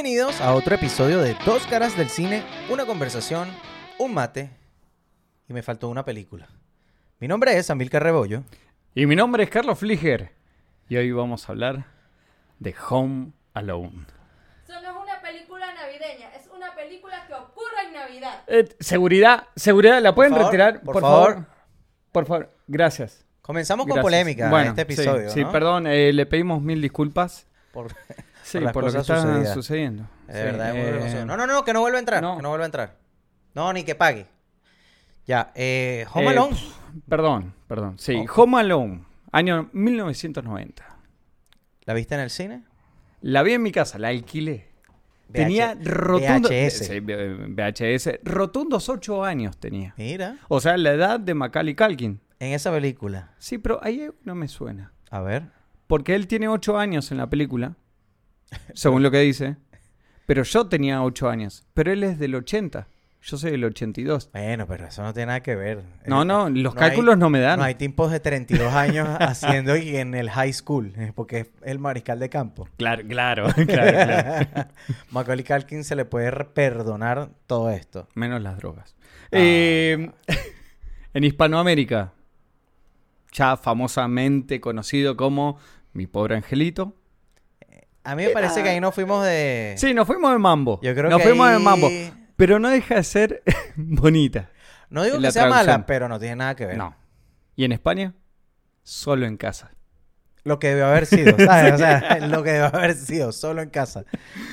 Bienvenidos a otro episodio de Dos Caras del Cine, una conversación, un mate y me faltó una película. Mi nombre es Amilcar Rebollo. Y mi nombre es Carlos Fliger. Y hoy vamos a hablar de Home Alone. Eso no es una película navideña, es una película que ocurre en Navidad. Eh, seguridad, seguridad, ¿la pueden favor, retirar? por favor. Por favor, gracias. Comenzamos con Gracias. polémica en Bueno, este sí, episodio. Sí, ¿no? perdón, eh, le pedimos mil disculpas. Por- Sí, las por, lo que está sucediendo. de Sí, verdad, es muy eh. No, no, no, que no vuelva a entrar. no. Que no vuelva a entrar. No, ni que pague. Ya, eh, Home Eh, Alone. Perdón, perdón. Sí, Oh. Home Alone, año 1990. ¿La viste en el cine? La vi en mi casa, la alquilé. Tenía VH- rotundo, VHS. VHS. Rotundos 8 años tenía. Mira, O sea, la edad de Macaulay Culkin. en esa película. Sí, pero ahí no me suena. A ver. Porque él tiene 8 años en la película, según lo que dice. Pero yo tenía 8 años. Pero él es del 80. Yo soy del 82. Bueno, pero eso no tiene nada que ver. No, Eh, no, los no hay- cálculos no me dan. No hay tipos de 32 años haciendo y en el high school, eh, porque es el mariscal de campo. Claro, claro, claro, claro. Macaulay Culkin se le puede perdonar todo esto. Menos las drogas. Ah. Eh, en Hispanoamérica, ya famosamente conocido como Mi Pobre Angelito. A mí me parece que ahí nos fuimos de... Sí, nos fuimos de mambo. Yo creo nos que fuimos de mambo. Pero no deja de ser bonita. No digo que sea traducción. mala, pero no tiene nada que ver. No. ¿Y en España? Solo en casa. Lo que debió haber sido, ¿sabes? O sea, lo que debió haber sido, solo en casa.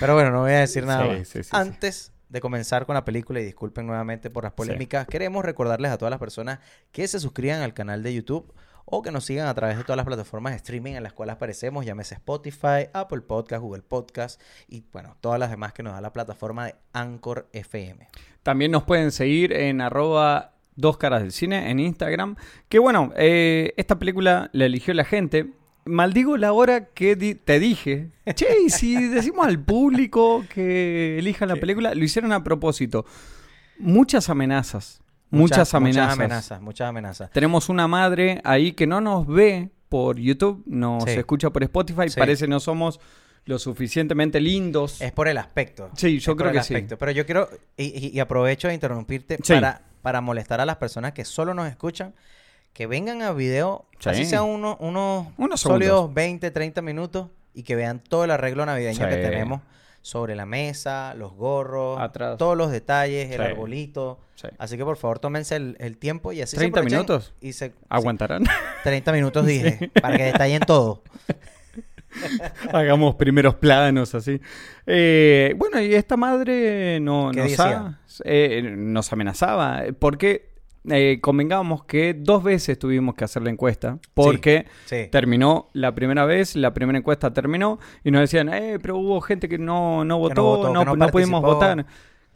Pero bueno, no voy a decir nada Sí, más. sí, sí, sí. Antes de comenzar con la película, y disculpen nuevamente por las polémicas, queremos recordarles a todas las personas que se suscriban al canal de YouTube o que nos sigan a través de todas las plataformas de streaming en las cuales aparecemos, llámese Spotify, Apple Podcast, Google Podcast y bueno, todas las demás que nos da la plataforma de Anchor FM. También nos pueden seguir en arroba dos caras del cine en Instagram. Que bueno, eh, esta película la eligió la gente. Maldigo la hora que di- te dije. Che, y si decimos al público que elijan la película, lo hicieron a propósito. Muchas amenazas. Muchas, amenazas. Muchas amenazas, muchas amenazas. Tenemos una madre ahí que no nos ve por YouTube, nos Sí. escucha por Spotify. Sí. Parece no somos lo suficientemente lindos. Es por el aspecto. Sí, yo Es por creo el que sí. Pero yo quiero, y, aprovecho de interrumpirte Sí. para, para molestar a las personas que solo nos escuchan, que vengan a video, Sí. así sea uno, unos Unos sólidos segundos. 20, 30 minutos, y que vean todo el arreglo navideño que tenemos sobre la mesa, los gorros, Atrás. todos los detalles, el Sí. arbolito. Sí. Así que por favor tómense el, el tiempo y así se 30 aprovechen minutos. Y se, ¿Aguantarán? 30 minutos dije, para que detallen todo. Hagamos primeros planos así. Eh, bueno, y esta madre no, ¿Qué nos, ha- eh, nos amenazaba. Porque eh, convengamos que dos veces tuvimos que hacer la encuesta. Porque Sí. terminó la primera vez, la primera encuesta terminó. Y nos decían, eh, pero hubo gente que no, no votó, votó, no, que no no pudimos participó". votar.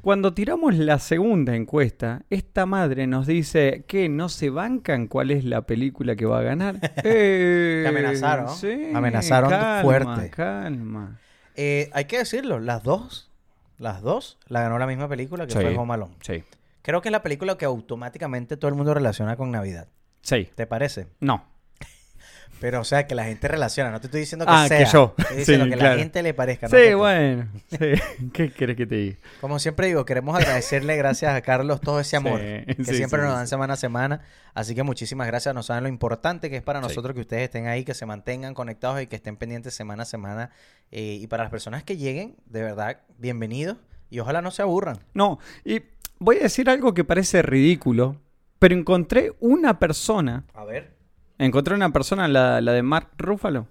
Cuando tiramos la segunda encuesta, esta madre nos dice que no se bancan cuál es la película que va a ganar. Eh, Te amenazaron. sí, Amenazaron calma, fuerte. Calma. Eh, hay que decirlo, las dos, las dos, la ganó la misma película que Sí. fue Home Alone. Sí. Creo que es la película que automáticamente todo el mundo relaciona con Navidad. Sí. ¿Te parece? No. Pero, o sea, que la gente relaciona. No te estoy diciendo que Ah, sea. que yo. Estoy diciendo Sí, que claro. la gente le parezca. no sí, bueno. Sí. ¿Qué quieres que te diga? Como siempre digo, queremos agradecerle gracias a Carlos todo ese amor Sí, que siempre nos dan semana a semana. Así que muchísimas gracias. Nos saben lo importante que es para nosotros que ustedes estén ahí, que se mantengan conectados y que estén pendientes semana a semana. Eh, y para las personas que lleguen, de verdad, bienvenidos. Y ojalá no se aburran. No, y voy a decir algo que parece ridículo, pero encontré una persona, A ver. encontré una persona, la, la de Mark Ruffalo,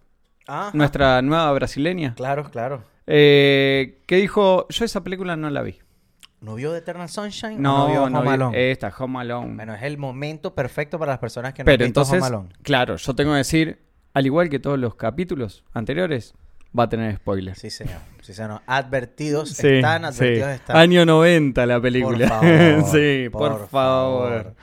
Ah, nuestra nueva brasileña, claro, claro. eh, que dijo, yo esa película no la vi. ¿No vio The Eternal Sunshine? o No, no vio no Home vi Alone? esta, Home Alone. Bueno, es el momento perfecto para las personas que no pero han visto entonces, Home Alone. claro, yo tengo que decir, al igual que todos los capítulos anteriores, va a tener spoilers. Sí, señor. Sí, señor. Advertidos Sí, están, sí. advertidos están. Año 90 la película. Por favor, sí, por, favor.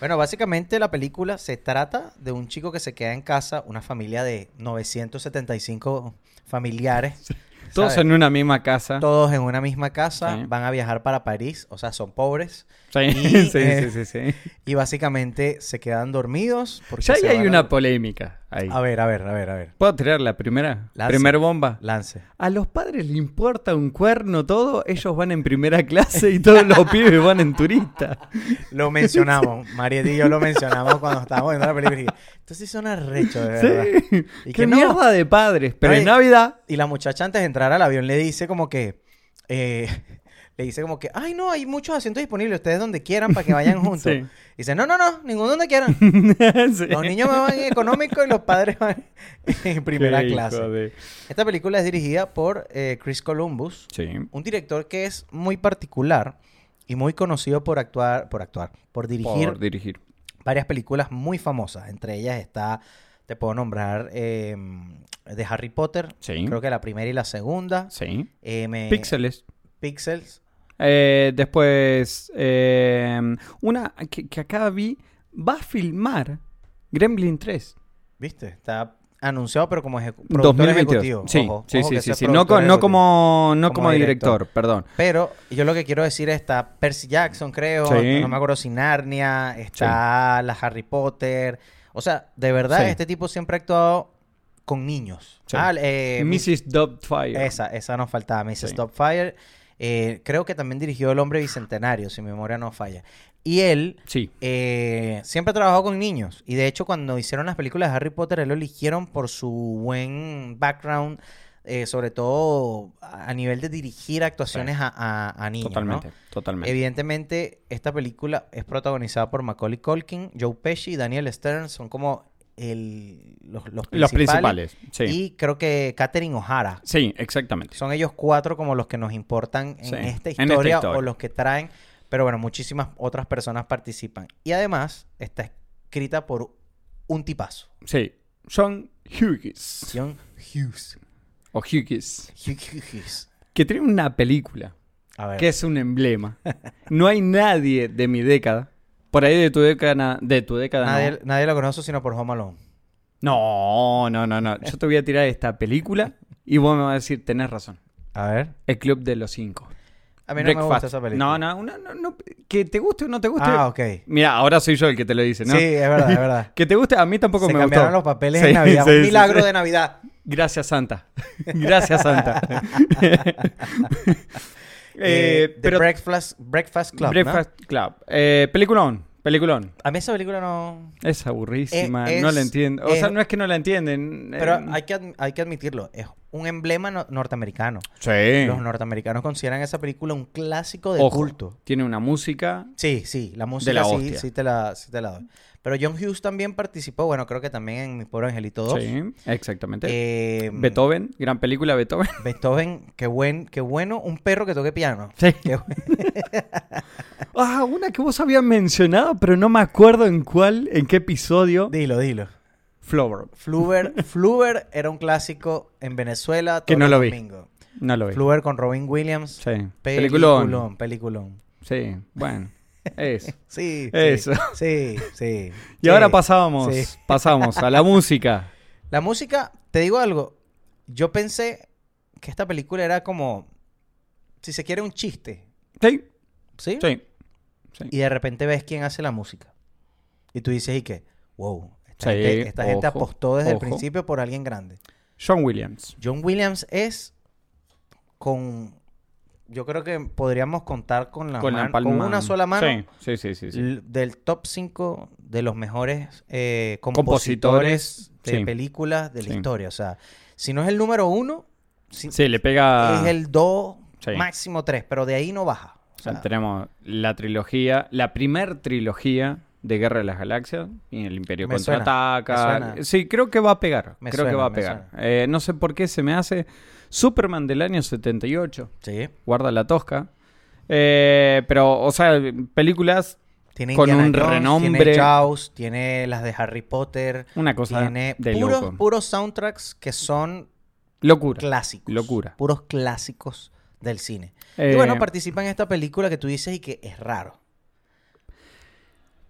Bueno, básicamente la película se trata de un chico que se queda en casa, una familia de 975 familiares. Todos en una misma casa. Todos en una misma casa, van a viajar para París, o sea, son pobres. Sí, Y, sí, eh, sí, sí, sí. Y básicamente se quedan dormidos. Porque Ya hay a- una polémica. Ahí. A ver, a ver, a ver, a ver. ¿Puedo tirar la primera? Lance. Primer bomba. Lance. A los padres les importa un cuerno todo, ellos van en primera clase y todos los pibes van en turista. Lo mencionamos. Mariette y yo lo mencionamos cuando estábamos viendo la película. Sí suena recho, de verdad. Sí. Y Qué que no. mierda de padres. Pero Ay. en Navidad. Y la muchacha antes de entrar al avión le dice como que... eh, le dice como que, ay no, hay muchos asientos disponibles, ustedes donde quieran para que vayan juntos. Sí. Dice, no, no, no, ninguno donde quieran. Sí. Los niños me van en económico y los padres van en primera Qué clase. de- Esta película es dirigida por eh, Chris Columbus, Sí. un director que es muy particular y muy conocido por actuar, por actuar, por dirigir Por dirigir. varias películas muy famosas. Entre ellas está, te puedo nombrar, eh, de Harry Potter. Sí. Creo que la primera y la segunda. Sí. Eh, me- Píxeles. Pixels. Eh, después, eh, una que, que acá vi, va a filmar Gremlin 3. ¿Viste? Está anunciado, pero como ejecu- productor 2022. ejecutivo. Sí, Ojo, sí, ojo sí, sí, sí. No, co- no como, no Como como director, director. perdón. Pero yo lo que quiero decir está Percy Jackson, creo. Sí. No me acuerdo si Narnia. Está la Harry Potter. O sea, de verdad, Sí. este tipo siempre ha actuado con niños. Sí. Ah, eh, Mrs. Doubtfire. Esa, esa nos faltaba, Mrs. Sí. Doubtfire. Eh, creo que también dirigió El Hombre Bicentenario, si mi memoria no falla. Y él Sí. eh, siempre ha trabajado con niños. Y de hecho, cuando hicieron las películas de Harry Potter, él lo eligieron por su buen background, eh, sobre todo a nivel de dirigir actuaciones a, a- a niños. ¿no? Totalmente, totalmente. Evidentemente, esta película es protagonizada por Macaulay Culkin, Joe Pesci y Daniel Stern. Son como el, los, los Los principales. sí. Y creo que Katherine O'Hara. Sí, exactamente. Son ellos cuatro como los que nos importan en, Sí, esta, en esta historia, o los que traen. Pero bueno, muchísimas otras personas participan. Y además está escrita por un tipazo. Sí. John Hughes. John Hughes. O Hughes. Hugh Hughes. Que tiene una película A ver. que es un emblema. No hay nadie de mi década. Por ahí de tu década. De tu década. nadie, no. nadie lo conoce sino por Home Alone. No, no, no, no. Yo te voy a tirar esta película y vos me vas a decir, tenés razón. A ver. El Club de los Cinco. A mí no me gusta esa película. No, no, no, no, no, Que te guste o no te guste. Ah, ok. Mira, ahora soy yo el que te lo dice, ¿no? Sí, es verdad, es verdad. Que te guste, a mí tampoco Se me cambiaron gustó. los papeles Sí, en Navidad. sí, un sí, milagro de Navidad. Gracias, Santa. Gracias, Santa. Eh, Eh, The Breakfast, Breakfast Club, ¿no? Breakfast Club. Eh, peliculón, peliculón. A mí esa película no... Es aburrísima, no la entiendo. O es- sea, no es que no la entienden. Pero eh, hay que, hay que admitirlo. Es un emblema no- norteamericano. Sí. Los norteamericanos consideran esa película un clásico de Ojo, culto. Tiene una música. Sí, sí, la música la sí, hostia. sí, te la, sí te la doy. Pero John Hughes también participó, bueno, creo que también en Mi Pobre Angelito 2. Sí, exactamente. Eh, Beethoven, gran película Beethoven. Beethoven, qué, buen, qué bueno, un perro que toque piano. Sí. Qué bu- Ah, una que vos habías mencionado, pero no me acuerdo en cuál, en qué episodio. dilo, dilo. Flower. Fluver, Fluver era un clásico en Venezuela. Que todos no los lo vi. domingos. No lo vi. Fluver con Robin Williams. Sí. Peliculón. Peliculón. Peliculón. Sí, bueno. Eso. Sí. Eso. Sí, sí. Y ahora pasábamos, pasamos a la música. La música, te digo algo. Yo pensé que esta película era como, si se quiere, un chiste. Sí, ¿Sí? sí. Y de repente ves quién hace la música. Y tú dices, ¿y qué? Wow. Esta, Sí, gente, esta gente ojo, apostó desde el principio por alguien grande. John Williams. John Williams es con... Yo creo que podríamos contar con, la con la man- palma. con una sola mano Sí, sí, sí. del top 5 de los mejores eh, Compositores, compositores de películas de la historia. O sea, si no es el número uno, si- Sí, le pega. es el 2, Sí. máximo 3, pero de ahí no baja. O sea, Tenemos la trilogía, la primer trilogía de Guerra de las Galaxias y el Imperio contraataca. Sí, creo que va a pegar. Me creo que va a pegar. Eh, no sé por qué se me hace Superman del año 78. sí. Guarda la tosca. Eh, pero, o sea, películas, Tiene Con Indiana un Jones, renombre. Tiene Jaws, tiene las de Harry Potter. una cosa Tiene de puros, loco. puros soundtracks que son Locura. clásicos. Locura. Puros clásicos del cine. Eh, Y bueno, participa en esta película que tú dices y que es raro.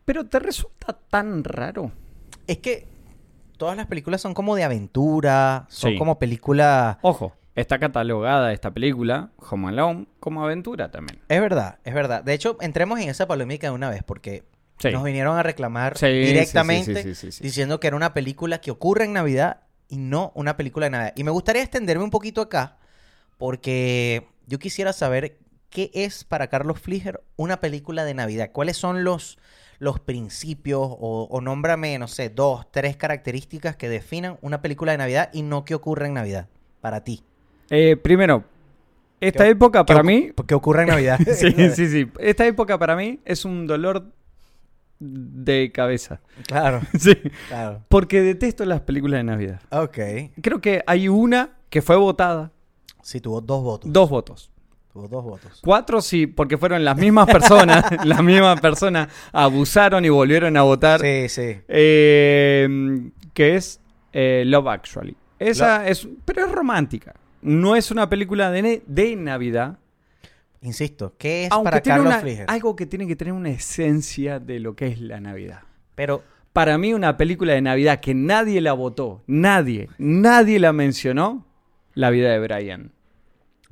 pero te resulta tan raro. Es que todas las películas son como de aventura, son Sí. como películas... Ojo, está catalogada esta película, Home Alone, como aventura también. Es verdad, es verdad. De hecho, entremos en esa polémica de una vez porque Sí. Nos vinieron a reclamar Sí, directamente sí. diciendo que era una película que ocurre en Navidad y no una película de Navidad. Y me gustaría extenderme un poquito acá porque yo quisiera saber qué es para Carlos Fliger una película de Navidad. ¿Cuáles son los, los principios o, o nómbrame, no sé, dos, tres características que definan una película de Navidad y no que ocurre en Navidad para ti? Eh, primero, esta ¿Qué- época para ¿Qué mí... ocu- ¿Qué ocurre en Navidad? sí, sí, sí. Esta época para mí es un dolor de cabeza. Claro, Sí. claro. Porque detesto las películas de Navidad. Ok. Creo que hay una que fue votada, Sí, tuvo dos votos. dos votos. Tuvo dos votos. Cuatro sí, porque fueron las mismas personas, las mismas personas abusaron y volvieron a votar. Sí, sí. Eh, que es eh, Love Actually. Esa es, pero es romántica. No es una película de, de Navidad. Insisto, ¿qué es Aunque para tiene Carlos una- Fliger? algo que tiene que tener una esencia de lo que es la Navidad. Pero Para mí una película de Navidad que nadie la votó, nadie, nadie la mencionó, La vida de Brian.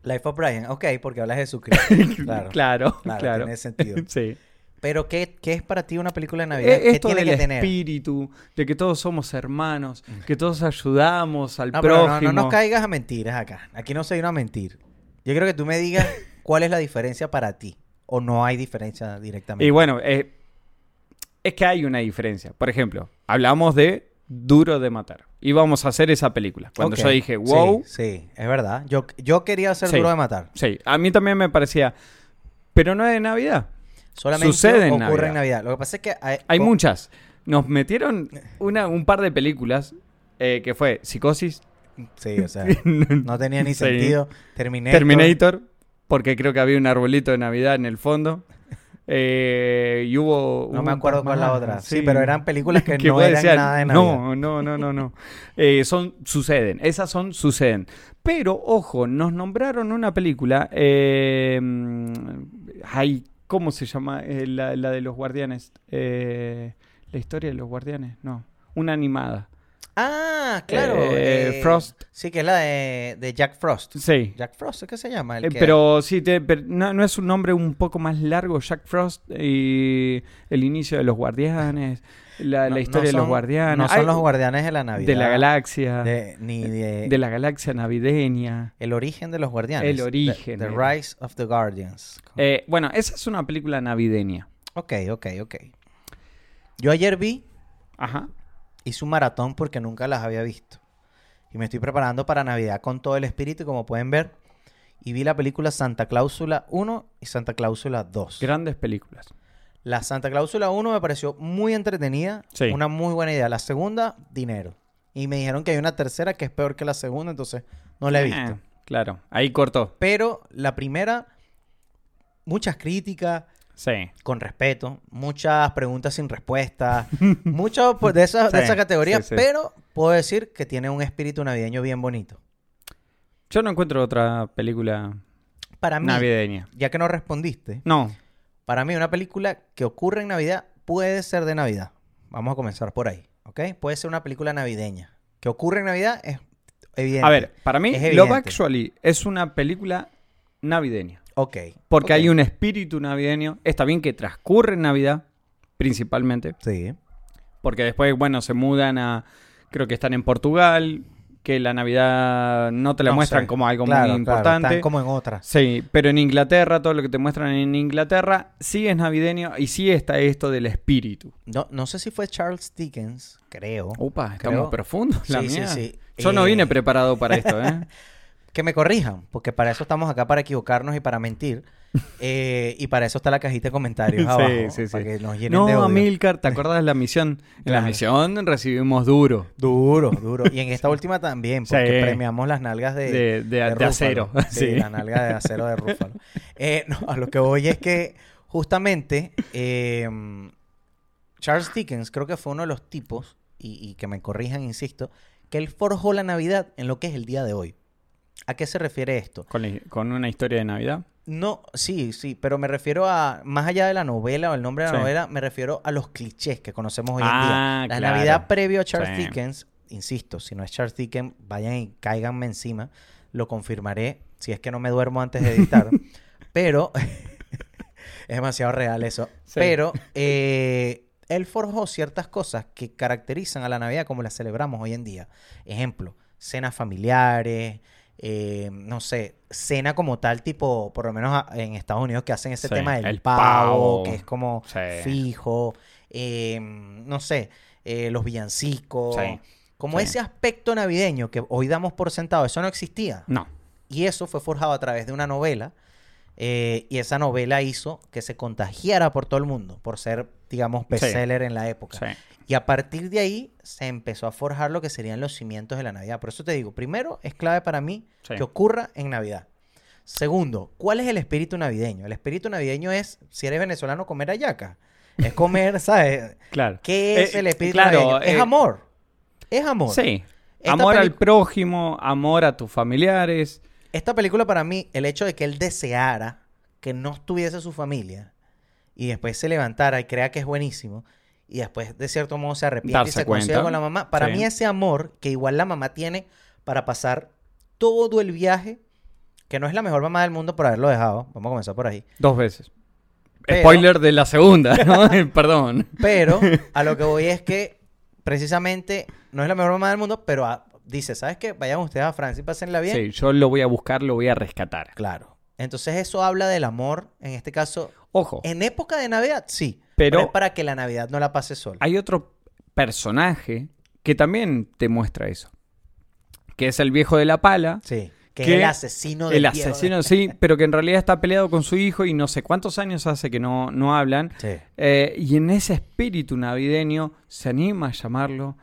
Life of Brian, ok, porque hablas de Jesucristo. Claro. Claro, claro, claro. tiene sentido. Sí. Pero ¿qué, qué es para ti una película de Navidad? Eh, ¿Qué Esto tiene del que tener? espíritu, de que todos somos hermanos, que todos ayudamos al No, pero prójimo. no, no nos caigas a mentiras acá. Aquí no se viene a mentir. Yo quiero que tú me digas cuál es la diferencia para ti. O no hay diferencia directamente. Y bueno, eh, es que hay una diferencia. Por ejemplo, hablamos de Duro de Matar. Y vamos a hacer esa película. Cuando yo dije, wow, Sí, sí, es verdad. Yo, yo quería hacer Sí. Duro de Matar. sí, a mí también me parecía, pero no es de Navidad. Solamente Sucede en ocurre Navidad. en Navidad. Lo que pasa es que hay, Hay co- muchas. Nos metieron una, un par de películas eh, que fue Psicosis, Sí, o sea, no tenía ni Sí. sentido. Terminator. Terminator, porque creo que había un arbolito de Navidad en el fondo. Eh, y hubo. No me un acuerdo par cuál la otra. Sí, pero eran películas que, no vos eran decías, nada de Navidad. No, no, no, no, no. Eh, son, suceden. Esas son, suceden. Pero, ojo, nos nombraron una película. Eh, mm, ay, ¿cómo se llama? Eh, la, la de los guardianes. Eh, la historia de los guardianes. No. Una animada. Ah, claro. Eh, eh, Frost. Sí, que es la de, de Jack Frost. Sí. Jack Frost, ¿es que se llama? El que- pero sí, te- pero no, no es un nombre un poco más largo, Jack Frost y el inicio de los guardianes, la, no- la historia no de los guardianes. No son Ay, los guardianes de la Navidad. de la galaxia, de, de- ni de, la galaxia navideña. El origen de los guardianes. El origen, The, The era. Rise of the Guardians. Eh, bueno, esa es una película navideña. Ok, ok, ok. Yo ayer vi, Ajá. hice un maratón porque nunca las había visto. Y me estoy preparando para Navidad con todo el espíritu, como pueden ver. Y vi la película Santa Cláusula 1 y Santa Cláusula 2. Grandes películas. La Santa Cláusula 1 me pareció muy entretenida. Sí. Una muy buena idea. La segunda, dinero. Y me dijeron que hay una tercera que es peor que la segunda, entonces no la he visto. Eh, claro, ahí cortó. Pero la primera, muchas críticas, Sí. con respeto, muchas preguntas sin respuesta, mucho pues, de, esa, de Sí, esa categoría, sí, sí. pero puedo decir que tiene un espíritu navideño bien bonito. Yo no encuentro otra película Para mí, navideña. ya que no respondiste, No. Para mí una película que ocurre en Navidad puede ser de Navidad. Vamos a comenzar por ahí, ¿ok? Puede ser una película navideña. Que ocurre en Navidad es evidente. A ver, para mí, Love. Actually es una película navideña. Ok. Porque hay un espíritu navideño. Está bien que transcurre en Navidad, principalmente. Sí. Porque después, bueno, se mudan a. Creo que están en Portugal. Que la Navidad no te la No muestran sé. como algo Claro, muy claro, importante. están como en otras. Sí, pero en Inglaterra, todo lo que te muestran en Inglaterra, sí es navideño y sí está esto del espíritu. No, no sé si fue Charles Dickens, creo. Upa, Creo- estamos profundos, la Sí, sí, mía. sí. Yo no Eh, vine preparado para esto, ¿eh? Que me corrijan, porque para eso estamos acá, para equivocarnos y para mentir. Eh, y para eso está la cajita de comentarios Sí, abajo, sí, sí. para que nos llenen No, de odio. Amilcar, ¿te acuerdas de la misión? En la misión recibimos duro. Duro, duro. Y en esta última también, porque Sí. premiamos las nalgas de, De- de- de Rúfalo. acero, Sí, sí. la nalga de acero de Rúfalo. Eh, no, a lo que voy es que justamente eh, Charles Dickens creo que fue uno de los tipos, y, y que me corrijan, insisto, que él forjó la Navidad en lo que es el día de hoy. ¿A qué se refiere esto? Con, la- con una historia de Navidad. No, sí, sí, pero me refiero a, más allá de la novela o el nombre de la Sí. novela, me refiero a los clichés que conocemos hoy en Ah, día. La claro. Navidad previo a Charles Sí. Dickens, insisto, si no es Charles Dickens, vayan y cáiganme encima, lo confirmaré si es que no me duermo antes de editar. pero es demasiado real eso. Sí. Pero eh, él forjó ciertas cosas que caracterizan a la Navidad como la celebramos hoy en día. Ejemplo, cenas familiares, eh, no sé, cena como tal, tipo, por lo menos en Estados Unidos, que hacen ese Sí, tema del el pavo, pavo. que es como Sí. fijo, eh, no sé, eh, los villancicos, Sí, como ese aspecto navideño que hoy damos por sentado, eso no existía. No. Y eso fue forjado a través de una novela. Eh, y esa novela hizo que se contagiara por todo el mundo, por ser, digamos, bestseller en la época. Sí. Y a partir de ahí se empezó a forjar lo que serían los cimientos de la Navidad. Por eso te digo, primero, es clave para mí Sí. que ocurra en Navidad. Segundo, ¿cuál es el espíritu navideño? El espíritu navideño es, si eres venezolano, comer hallaca. Es comer, ¿sabes? Claro. ¿Qué es Eh, el espíritu claro, navideño? Es eh, amor. Es amor. Sí. Esta amor al prójimo, amor a tus familiares. Esta película para mí, el hecho de que él deseara que no estuviese su familia y después se levantara y crea que es buenísimo y después de cierto modo se arrepiente y se consigue con la mamá, para Sí. mí ese amor que igual la mamá tiene para pasar todo el viaje, que no es la mejor mamá del mundo por haberlo dejado, vamos a comenzar por ahí, Dos veces. Pero- Spoiler de la segunda, ¿no? Perdón. pero a lo que voy es que precisamente no es la mejor mamá del mundo, pero ah, dice, ¿sabes qué? Vayan ustedes a Francia y pásenla bien. Sí, yo lo voy a buscar, lo voy a rescatar. Claro. Entonces eso habla del amor, en este caso, Ojo, En época de Navidad, sí. Pero- Pero, es para que la Navidad no la pase sola. hay otro personaje que también te muestra eso. Que es el viejo de la pala. Sí. Que que es el asesino del El asesino, sí, pero que en realidad está peleado con su hijo y no sé cuántos años hace que no, no hablan. Sí. Eh, y en ese espíritu navideño se anima a llamarlo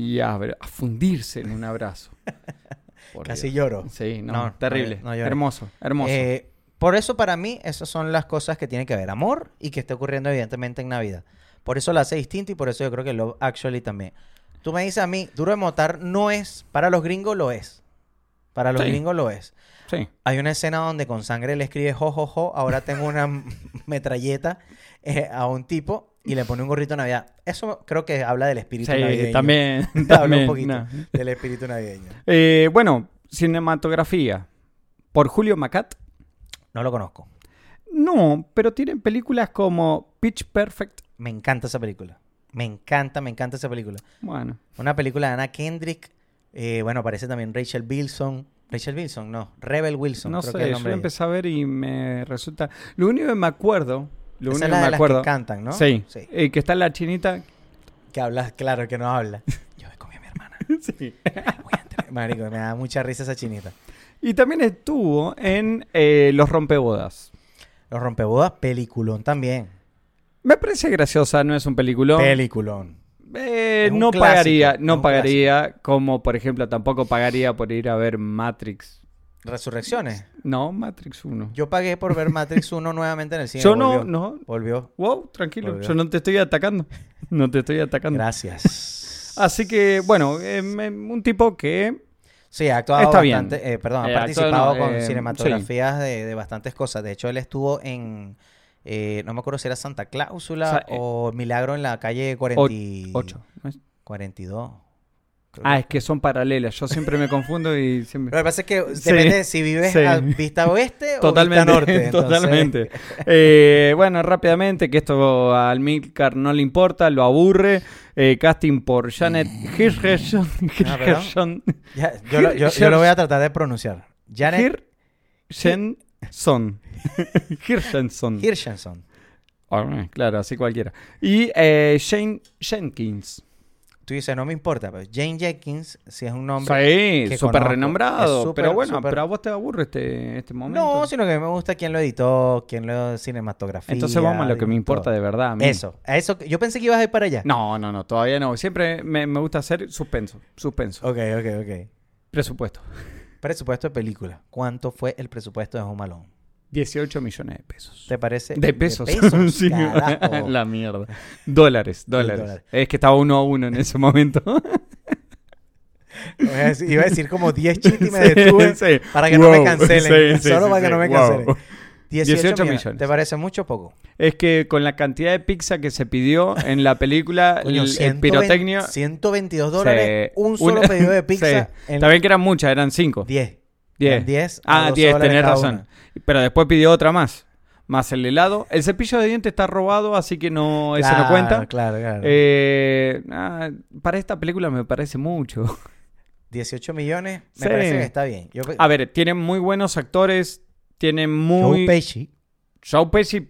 y a, fundirse en un abrazo. Por Casi Dios. lloro. Sí, no, No, terrible. no, no lloré. hermoso, hermoso. Eh, por eso para mí esas son las cosas que tiene que ver. Amor y que esté ocurriendo evidentemente en Navidad. Por eso la hace distinta y por eso yo creo que Love Actually también. Tú me dices a mí, Duro de Motar no es, para los gringos lo es. Para los Sí. gringos lo es. Sí. Hay una escena donde con sangre le escribe jo, jo, jo, ahora tengo una metralleta eh, a un tipo y le pone un gorrito de Navidad. Eso creo que habla del espíritu Sí, navideño. también. Habla también, un poquito no. del espíritu navideño. Eh, bueno, cinematografía. Por Julio Macat. No lo conozco. No, pero tienen películas como Pitch Perfect. Me encanta esa película. Me encanta, me encanta esa película. Bueno, Una película de Anna Kendrick. eh, bueno, aparece también Rachel Wilson. Rachel Wilson, no. Rebel Wilson. no creo sé, que es el yo nombre la ella. empecé a ver y me resulta... Lo único que me acuerdo... Lo Esa único es la que de me las acuerdo... que cantan, ¿no? Sí, Sí. eh, que está la chinita... Que hablas, claro, que no habla. Yo me comí a mi hermana. sí. Marico, me da mucha risa esa chinita. Y también estuvo en eh, Los Rompebodas. Los rompebodas, peliculón también. Me parece graciosa, no es un peliculón. Peliculón. Eh, no clásico, pagaría, no pagaría como por ejemplo tampoco pagaría por ir a ver Matrix. Resurrecciones. No, Matrix 1. Yo pagué por ver Matrix 1 nuevamente en el cine. Yo no, volvió. no. Volvió. Wow, tranquilo, Volvió. yo no te estoy atacando. No te estoy atacando. Gracias. Así que, bueno, eh, me- un tipo que Sí, ha actuado Está bien. bastante, eh, perdón, ha Eh, participado actuado, con eh, cinematografías de, de bastantes cosas. De hecho, él estuvo en, eh, no me acuerdo si era Santa Cláusula O sea, eh, o Milagro en la calle 40 y- 8. ¿no es? 42. Creo Ah, que- es que son paralelas. Yo siempre me confundo y siempre... Lo que pasa es que Sí, depende de si vives sí. a vista oeste o Totalmente, vista norte. entonces- totalmente. Eh, bueno, rápidamente, que esto al Milcar no le importa, lo aburre. Eh, casting por Janet Hirschon. Ah, yo, lo, yo- yo lo voy a tratar de pronunciar. Janet Hirshenson. Hirshenson. Hirshenson. Ah, claro, así cualquiera. Y eh, Shane Jenkins. Tú dices, no me importa, pero Jane Jenkins, si es un nombre... Sí, súper renombrado. Pero bueno, pero a vos te aburre este, este momento. No, sino que me gusta quién lo editó, quién lo cinematografía. Entonces vamos a lo que me importa todo. de verdad. a mí. Eso, a eso. Yo pensé que ibas a ir para allá. No, no, no, todavía no. Siempre me, me gusta hacer suspenso. Suspenso. Ok, ok, ok. Presupuesto. Presupuesto de película. ¿Cuánto fue el presupuesto de Home Alone? 18 millones de pesos. ¿Te parece? De pesos. Sí, la mierda. Dólares, dólares. dólares. Es que estaba uno a uno en ese momento. Iba a decir- como 10 chistes y me detuve sí. para que no me cancelen. Solo para que no me Wow. Cancelen. 18, 18 millones. millones. ¿Te parece mucho o poco? Es que con la cantidad de pizza que se pidió en la película, Coño, el, el 120 pirotecnia. 122 dólares, se- un solo una- pedido de pizza Sí. en También que eran muchas, eran 5. 10. 10. Eran 10 a Ah, 12 10, dólares tenés razón. una. Pero después pidió otra más. más el helado. El cepillo de dientes está robado, así que no, eso no Claro, cuenta. Claro, claro. Eh, ah, para esta película me parece mucho. 18 millones, me Sí. parece que está bien. Yo, A ver, tienen muy buenos actores, tienen muy... Joe Pesci, Joe Pesci,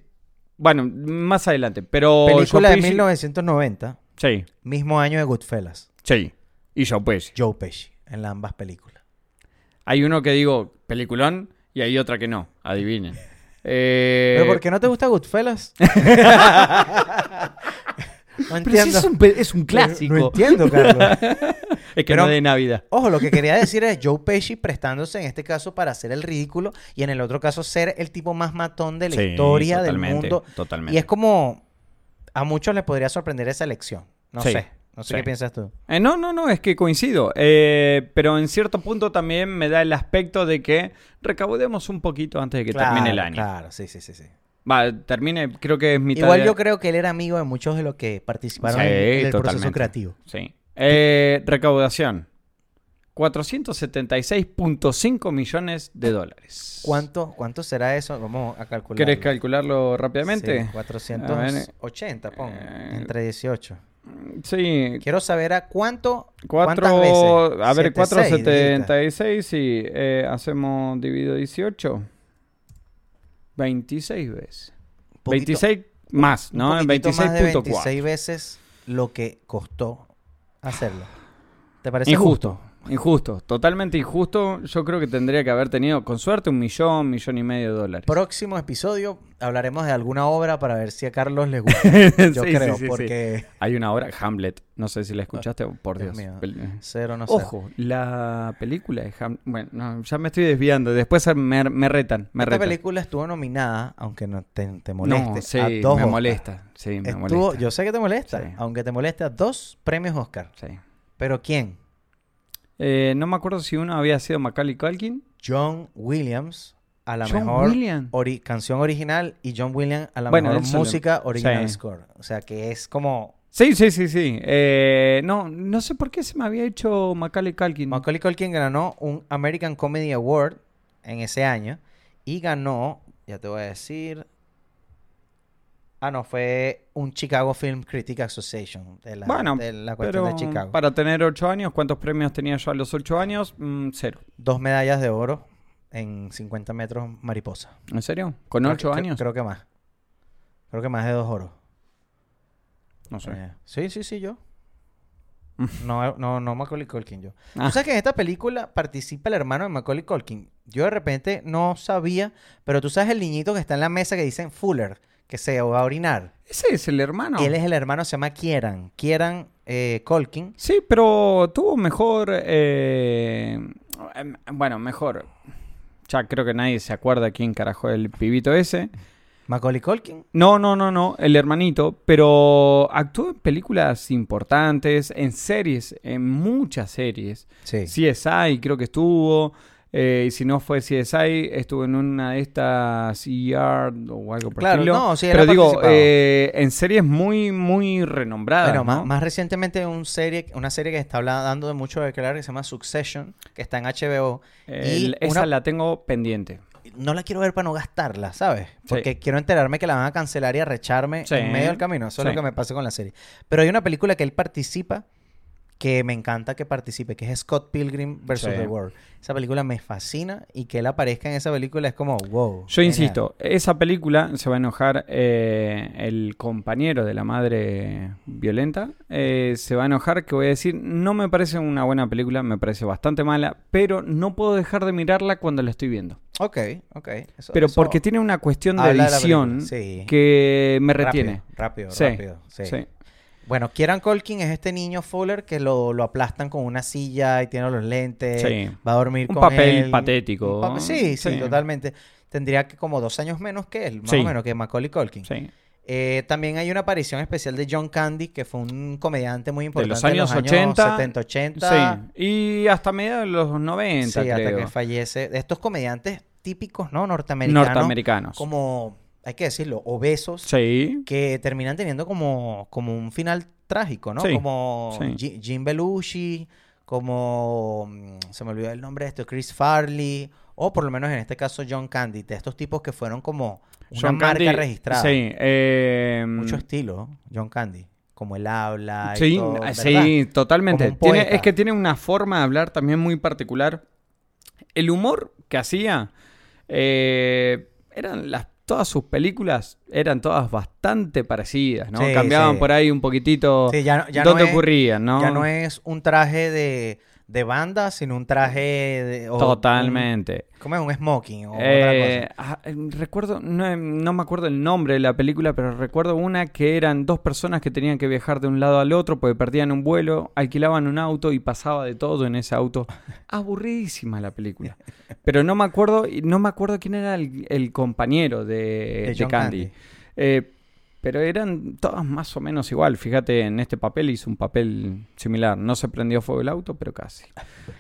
bueno, más adelante, pero... película Joe de Pesci- 1990, Sí, mismo año de Goodfellas. sí. Y Joe Pesci. Joe Pesci, en las ambas películas. Hay uno que digo peliculón y hay otra que no, adivinen. Eh, ¿Pero por qué no te gusta Goodfellas? no pero si es, un, es un clásico. No entiendo, Carlos. es que Pero- no de Navidad. Ojo, lo que quería decir es Joe Pesci prestándose en este caso para hacer el ridículo y en el otro caso ser el tipo más matón de la Sí, historia del mundo. Totalmente. Y es como a muchos les podría sorprender esa elección. No Sí, sé, no sé sí. qué piensas tú. Eh, no, no, no, es que coincido. Eh, pero en cierto punto también me da el aspecto de que recaudemos un poquito antes de que termine el año. Claro, sí, sí, sí, sí. Va, termine, creo que es mitad Igual de- yo creo que él era amigo de muchos de los que participaron Sí, en, el proceso creativo. Sí. Eh, recaudación. 476.5 millones de dólares. ¿Cuánto, ¿Cuánto será eso? Vamos a calcular. ¿Querés calcularlo rápidamente? Sí, 480, pon, eh, entre 18. Sí. Quiero saber a cuánto, Cuatro, cuántas veces. a ver, 7,6, dijiste. 476 sí. Eh, hacemos dividido 18. 26 veces. Poquito- 26 más, ¿no? En poquitito más de 26.4. 26 veces lo que costó hacerlo. ¿Te parece Injusto, justo? Injusto, totalmente injusto. Yo creo que tendría que haber tenido, con suerte, un millón, millón y medio de dólares. Próximo episodio hablaremos de alguna obra para ver si a Carlos le gusta. Yo Sí, creo, sí, sí, porque Hay una obra, Hamlet, no sé si la escuchaste, por Dios Dios. mío. Pel- cero no sé. Ojo, la película de Hamlet, bueno, no, ya me estoy desviando, después me, me retan, me Esta retan. película estuvo nominada, aunque no te, te moleste, no, sí, a dos me Oscar. molesta, sí, me Estuvo- molesta. Yo sé que te molesta, aunque te moleste a dos premios Oscar. Sí. ¿Pero quién? Eh, no me acuerdo si uno había sido Macaulay Culkin. John Williams a la John mejor ori- canción original y John Williams a la Bueno, mejor música original sí. score. O sea que es como Sí, sí, sí, sí. Eh, no, no sé por qué se me había hecho Macaulay Culkin. Macaulay Culkin ganó un American Comedy Award en ese año y ganó, ya te voy a decir, ah no, fue un Chicago Film Critic Association de la, bueno, de la cuestión pero de Chicago. para tener ocho años, ¿cuántos premios tenía yo a los ocho años? Mm, cero. Dos medallas de oro en 50 metros mariposa. ¿En serio? ¿Con Creo ocho que- años? Creo que más. Creo que más de dos oros. No sé. Eh, sí, sí, sí, yo. No, no, no Macaulay Culkin, yo. Ah. ¿Tú sabes que en esta película participa el hermano de Macaulay Culkin? Yo de repente no sabía, pero tú sabes el niñito que está en la mesa que dicen Fuller, que se va a orinar. Ese es el hermano. Él es el hermano, se llama Kieran. Kieran eh, Culkin. Sí, pero tuvo mejor. eh, em, bueno, mejor. Ya creo que nadie se acuerda quién carajo es el pibito ese. Macaulay Culkin. No, no, no, no, el hermanito, pero actuó en películas importantes, en series, en muchas series. Sí. CSI creo que estuvo, eh, y si no fue CSI, estuvo en una de estas ER o algo por Claro, estilo. no, sí, Pero digo, eh, en series muy, muy renombradas. Bueno, más, ¿no? más recientemente un serie, una serie que está habla- dando de mucho de claro que se llama Succession, que está en HBO. El- y esa una- la tengo pendiente. no la quiero ver para no gastarla, ¿sabes? Sí. Porque quiero enterarme que la van a cancelar y arrecharme Sí. en medio del camino. Eso es lo que me pasa con la serie. Pero hay una película que él participa que me encanta que participe, que es Scott Pilgrim vs. Sí. The World. Esa película me fascina y que él aparezca en esa película es como, wow. Yo genial. insisto, esa película se va a enojar eh, el compañero de la madre violenta. eh, se va a enojar que voy a decir, no me parece una buena película, me parece bastante mala, pero no puedo dejar de mirarla cuando la estoy viendo. Ok, ok. Eso- Pero eso porque tiene una cuestión de de edición sí. que me Rápido, retiene. Rápido, Sí, rápido. sí. Bueno, Kieran Culkin es este niño Fuller que lo, lo aplastan con una silla y tiene los lentes. Sí. Va a dormir Un con papel él. patético. Un papel- sí, sí, Sí. totalmente. Tendría que como dos años menos que él, más Sí. o menos, que Macaulay Culkin. Sí. Eh, también hay una aparición especial de John Candy, que fue un comediante muy De importante los años 80. 70, 80. Sí. Y hasta mediados de los 90, Sí, hasta creo. que fallece. De estos comediantes típicos, ¿no? Norteamericanos. Norteamericanos. Como, hay que decirlo, obesos. Sí. que terminan teniendo como, como un final trágico, ¿no? Sí, Como sí. Jim Belushi, como, mm, se me olvidó el nombre de esto, Chris Farley, o por lo menos en este caso John Candy, de estos tipos que fueron como una John marca Candy, registrada. Sí. eh, Mucho estilo, John Candy, como el habla y Sí, todo, ah, sí, totalmente. Tiene- es que tiene una forma de hablar también muy particular. El humor que hacía, eh, eran las, todas sus películas eran todas bastante parecidas, ¿no? Sí, Cambiaban sí. por ahí un poquitito Sí, ya, no- ya dónde no es- ocurrían, ¿no? Ya no es un traje de, de banda, sino un traje de... o Totalmente. un- ¿Cómo es? Un smoking o Eh, otra cosa. ah, eh, recuerdo, no, no me acuerdo el nombre de la película, pero recuerdo una que eran dos personas que tenían que viajar de un lado al otro porque perdían un vuelo, alquilaban un auto y pasaba de todo en ese auto. Aburridísima la película. Pero no me acuerdo, y no me acuerdo quién era el, el compañero de, De Candy. Candy. Eh, pero eran todas más o menos igual. Fíjate, en este papel hizo un papel similar. No se prendió fuego el auto, pero casi.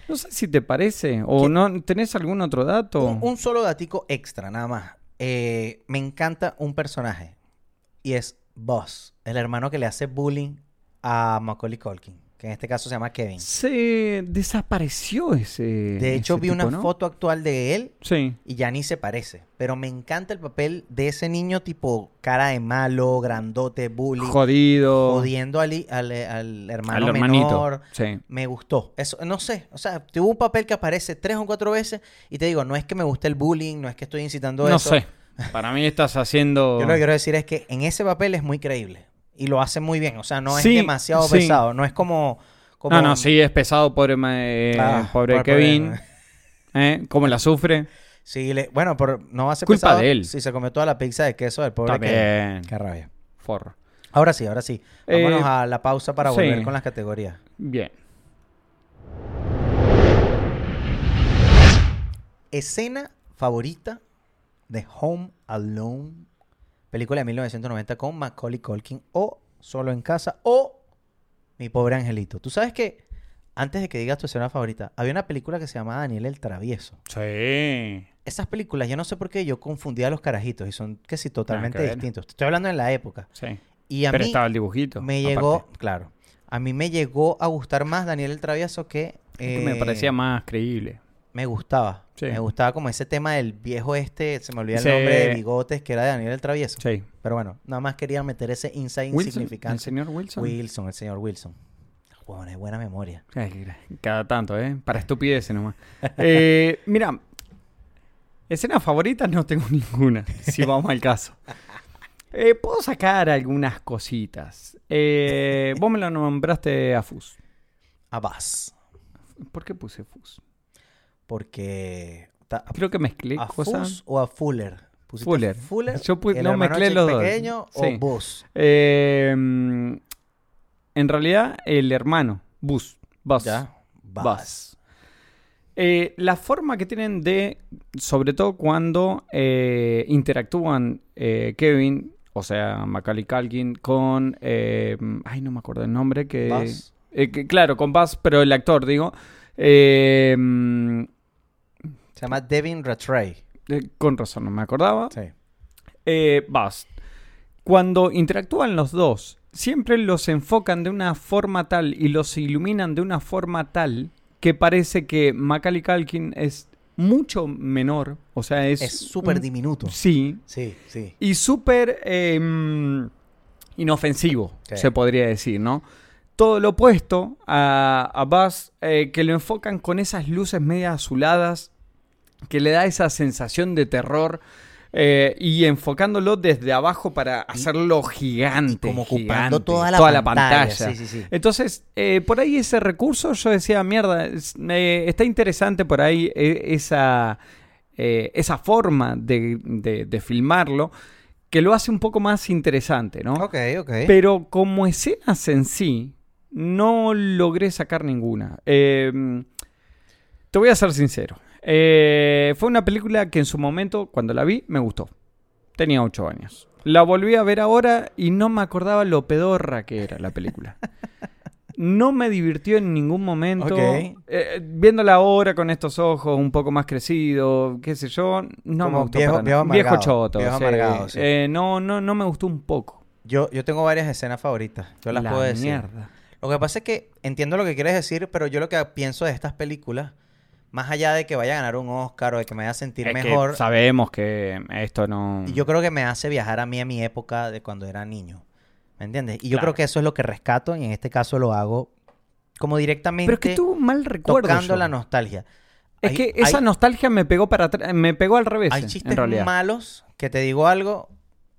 No sé si te parece. ¿O ¿Qué? no tenés algún otro dato? Un, un solo datico extra, nada más. Eh, me encanta un personaje. Y es Buzz, el hermano que le hace bullying a Macaulay Culkin. Que en este caso se llama Kevin. Se desapareció ese. De hecho, ese vi una ¿no? foto actual de él Sí. y ya ni se parece. Pero me encanta el papel de ese niño tipo cara de malo, grandote, bullying. Jodido. Jodiendo al, al, al hermano al hermanito. menor. Sí. Me gustó. Eso, no sé. O sea, tuvo un papel que aparece tres o cuatro veces y te digo, no es que me guste el bullying, no es que estoy incitando No eso. sé. Para mí estás haciendo. Yo lo que quiero decir es que en ese papel es muy creíble. Y lo hace muy bien. O sea, no es Sí, demasiado sí. pesado. No es como... como No, no, sí, es pesado, pobre, eh, Ah, pobre pobre- Kevin. ¿Eh? ¿Cómo la sufre? Sí, le- bueno, pero no va a ser Culpa pesado de él. si se comió toda la pizza de queso del pobre Kevin. Qué rabia. Forro. Ahora sí, ahora sí. Eh, Vámonos a la pausa para sí. volver con las categorías. Bien. Escena favorita de Home Alone. Película de 1990 con Macaulay Culkin o Solo en casa o Mi pobre angelito. Tú sabes que antes de que digas tu escena favorita, había una película que se llamaba Daniel el Travieso. Sí. Esas películas, yo no sé por qué yo confundía a los carajitos y son que sí totalmente distintos. Estoy hablando en la época. Sí. Y a Pero mí estaba el dibujito. me aparte. llegó, claro, a mí me llegó a gustar más Daniel el Travieso que... Me eh, parecía más creíble. Me gustaba. Sí. Me gustaba como ese tema del viejo este, se me olvida el Sí. nombre de bigotes, que era de Daniel el Travieso. Sí. Pero bueno, nada más quería meter ese insight Wilson, insignificante. el señor Wilson. Wilson, el señor Wilson. Bueno, es buena memoria. Ay, Cada tanto, ¿eh? Para estupideces nomás. Eh, mira, escenas favoritas no tengo ninguna, si vamos al caso. Eh, Puedo sacar algunas cositas. Eh, vos me lo nombraste a Fus. A Buzz. ¿Por qué puse Fus? Porque... Creo que mezclé ¿A cosas. Fus o a Fuller? ¿Pusiste Fuller. Fuller. Yo el no, mezclé los dos. pequeño Sí. o Buzz? Eh, mm, en realidad, el hermano, Buzz. Buzz. Ya. Buzz. Eh, la forma que tienen de, sobre todo cuando eh, interactúan eh, Kevin, o sea, Macaulay Culkin, con, eh, ay, no me acuerdo el nombre, que, Buzz. eh, que- claro, con Buzz, pero el actor, digo, eh, Se llama Devin Rattray. eh, con razón, no me acordaba. Sí. Eh, Buzz. Cuando interactúan los dos, siempre los enfocan de una forma tal y los iluminan de una forma tal que parece que Macaulay Culkin es mucho menor. O sea, es. Es súper diminuto. Sí. Sí, sí. Y súper eh, mm, inofensivo, Sí. se podría decir, ¿no? Todo lo opuesto a, a Buzz, eh, que lo enfocan con esas luces media azuladas, que le da esa sensación de terror. eh, y enfocándolo desde abajo para hacerlo gigante. Como ocupando gigante, toda la toda pantalla. la pantalla. Sí, sí, sí. Entonces, eh, por ahí ese recurso, yo decía, mierda, es- eh, está interesante por ahí eh, esa, eh, esa forma de, de- de filmarlo, que lo hace un poco más interesante, ¿no? Ok, ok. Pero como escenas en sí, no logré sacar ninguna. Eh, te voy a ser sincero. Eh, fue una película que en su momento, cuando la vi, me gustó. Tenía ocho años. La volví a ver ahora y no me acordaba lo pedorra que era la película. No me divirtió en ningún momento. Ok. Eh, viéndola ahora con estos ojos un poco más crecido, qué sé yo, no Como me gustó viejo- para nada. viejo choto. viejo sí. amargado, sí. Eh, no, no, no me gustó un poco. Yo, yo tengo varias escenas favoritas. Yo las La puedo decir. mierda. Lo que pasa es que entiendo lo que quieres decir, pero yo lo que pienso de estas películas, más allá de que vaya a ganar un Oscar o de que me vaya a sentir Es que mejor, sabemos que esto no... yo creo que me hace viajar a mí a mi época de cuando era niño. ¿Me entiendes? Y yo Claro. creo que eso es lo que rescato y en este caso lo hago como directamente Pero es que tuvo un mal recuerdo. tocando yo. la nostalgia. Es Hay- que esa hay- nostalgia me pegó para me pegó al revés. Hay en chistes realidad. malos que te digo algo,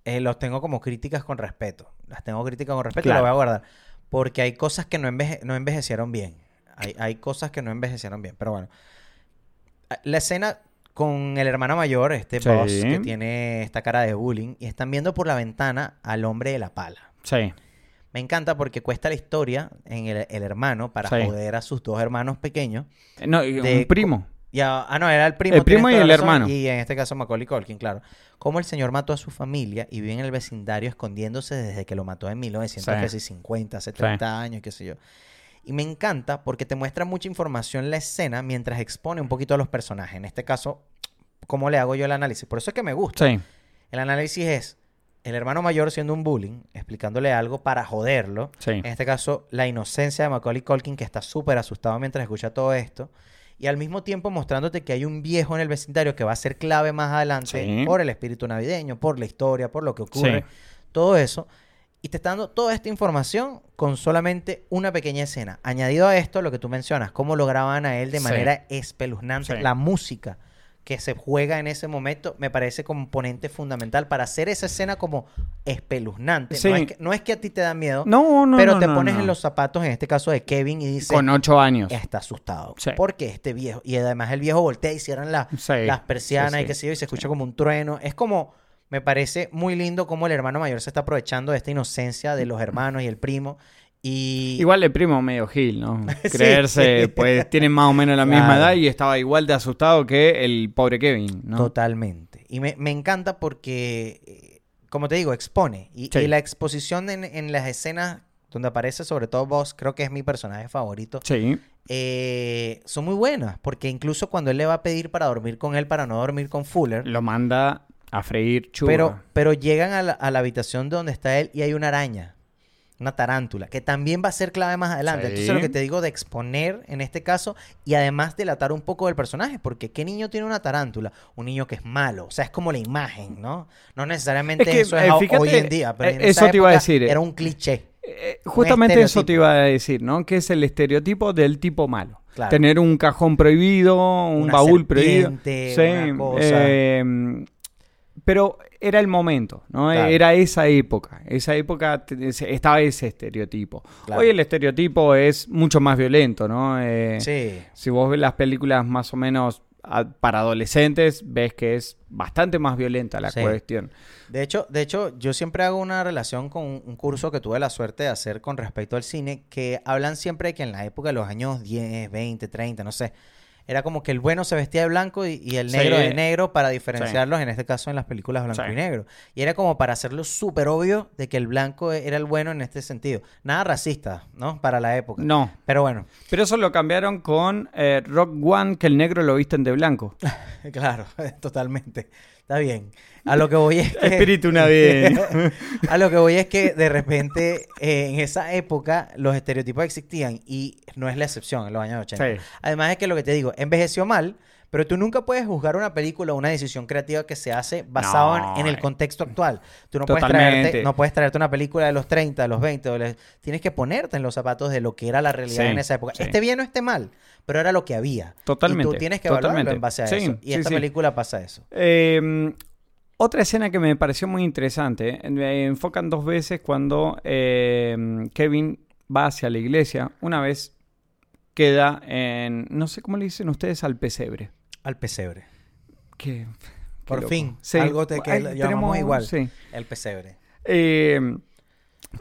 eh, los tengo como críticas con respeto. Las tengo críticas con respeto y Claro. las voy a guardar. Porque hay cosas que no, enveje- no envejecieron bien. Hay, hay cosas que no envejecieron bien. Pero bueno. La escena con el hermano mayor, este Sí. boss, que tiene esta cara de bullying, y están viendo por la ventana al hombre de la pala. Sí. Me encanta porque cuesta la historia en el, el hermano para Sí. joder a sus dos hermanos pequeños. No, y De- un primo. Y a- ah, no, era el primo. El primo y el razón, hermano. Y en este caso Macaulay Culkin, claro. Cómo el señor mató a su familia y vive en el vecindario escondiéndose desde que lo mató en 1950, 70 años, qué sé yo. Y me encanta porque te muestra mucha información la escena mientras expone un poquito a los personajes. En este caso, ¿cómo le hago yo el análisis? Por eso es que me gusta. Sí. El análisis es el hermano mayor siendo un bullying, explicándole algo para joderlo. Sí. En este caso, la inocencia de Macaulay Culkin, que está súper asustado mientras escucha todo esto. Y al mismo tiempo mostrándote que hay un viejo en el vecindario que va a ser clave más adelante Sí. por el espíritu navideño, por la historia, por lo que ocurre, Sí. todo eso. Y te está dando toda esta información con solamente una pequeña escena. Añadido a esto, lo que tú mencionas, cómo lo graban a él de Sí. manera espeluznante. Sí. La música que se juega en ese momento me parece componente fundamental para hacer esa escena como espeluznante. Sí. No, es que, no es que a ti te da miedo, No, no, pero te pones en los zapatos, en este caso de Kevin, y dices, Con ocho años. está asustado. Sí. Porque este viejo, y además el viejo voltea y cierran la- Sí, las persianas y sí. qué sé yo, y se escucha como un trueno. Es como, me parece muy lindo cómo el hermano mayor se está aprovechando de esta inocencia de los hermanos y el primo. Y Igual el primo medio gil, ¿no? Creerse, sí. pues tienen más o menos la misma Claro. edad y estaba igual de asustado que el pobre Kevin, ¿no? Totalmente. Y me, me encanta porque, eh, como te digo, expone. Y, Sí. y la exposición en, en las escenas donde aparece sobre todo Boss, creo que es mi personaje favorito, Sí. eh, son muy buenas. Porque incluso cuando él le va a pedir para dormir con él, para no dormir con Fuller, Lo manda a freír churro. pero, pero llegan a la, a la habitación donde está él y hay una araña. Una tarántula, que también va a ser clave más adelante. Sí. Entonces, lo que te digo de exponer en este caso y además delatar un poco del personaje, porque ¿qué niño tiene una tarántula? Un niño que es malo. O sea, es como la imagen, ¿no? No necesariamente Es que, eso es eh, fíjate, hoy en día, pero eh, en eso te iba a decir, eh. Era un cliché. Eh, justamente eso te iba a decir, ¿no? Que es el estereotipo del tipo malo. Claro. Tener un cajón prohibido, un Una baúl prohibido. serpiente, una cosa. Pero era el momento, ¿no? Claro. Era esa época. Esa época estaba ese estereotipo. Claro. Hoy el estereotipo es mucho más violento, ¿no? Eh, Sí. Si vos ves las películas más o menos a- para adolescentes, ves que es bastante más violenta la Sí. cuestión. De hecho, de hecho, yo siempre hago una relación con un un curso que tuve la suerte de hacer con respecto al cine, que hablan siempre de que en la época de los años 10, 20, 30, no sé, era como que el bueno se vestía de blanco y, y el Sí. negro de negro para diferenciarlos, en este caso en las películas blanco Sí. y negro. Y era como para hacerlo súper obvio de que el blanco era el bueno en este sentido. Nada racista, ¿no? Para la época. No, Pero bueno, pero eso lo cambiaron con eh, Rock One, que el negro lo visten de blanco. claro, totalmente. Está bien. A lo que voy es que... Espíritu navideño. A lo que voy es que de repente eh, en esa época los estereotipos existían y no es la excepción en los años 80. Sí. Además es que lo que te digo, envejeció mal, pero tú nunca puedes juzgar una película o una decisión creativa que se hace basado en- No, en, el contexto actual. Tú no puedes, traerte, no puedes traerte una película de los 30, de los 20, de los- tienes que ponerte en los zapatos de lo que era la realidad Sí, en esa época. sí. Esté bien o esté mal, pero era lo que había. Y Totalmente, tú tienes que evaluarlo totalmente. en base a Sí, eso. Y esta película pasa eso. Eh, otra escena que me pareció muy interesante, me enfocan dos veces cuando eh, Kevin va hacia la iglesia. Una vez queda en, no sé cómo le dicen ustedes, al pesebre. Al pesebre. Qué Por loco. fin, Sí. algo te- que Ay, llamamos tenemos- igual. sí. El pesebre. Eh,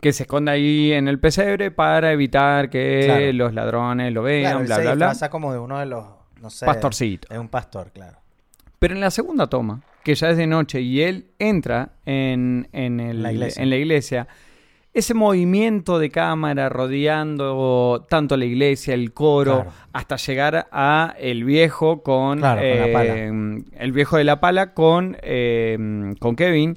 que se esconda ahí en el pesebre para evitar que Claro. los ladrones lo vean, Claro, bla, se bla, bla. disfraza como de uno de los, no sé. Pastorcito. Es un pastor, claro. Pero en la segunda toma, que ya es de noche y él entra en, en el- La iglesia. en la iglesia, ese movimiento de cámara rodeando tanto la iglesia, el coro, Claro. hasta llegar a el viejo con, Claro, con la pala. eh, el viejo de la pala con, eh, con Kevin,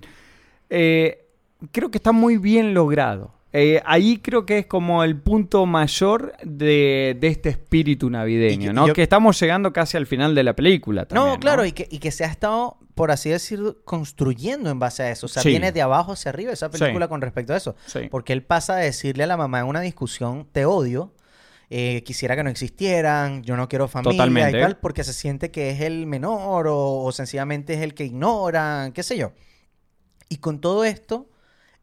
eh, creo que está muy bien logrado. Eh, ahí creo que es como el punto mayor de, de este espíritu navideño, que- ¿no? yo- Que estamos llegando casi al final de la película también, no, claro, y que, y que se ha estado, por así decirlo, construyendo en base a eso. O sea, Sí. viene de abajo hacia arriba esa película Sí. con respecto a eso. Sí. Porque él pasa de decirle a la mamá en una discusión, te odio, eh, quisiera que no existieran, yo no quiero familia Totalmente. y tal, porque se siente que es el menor o, o sencillamente es el que ignoran, qué sé yo. Y con todo esto,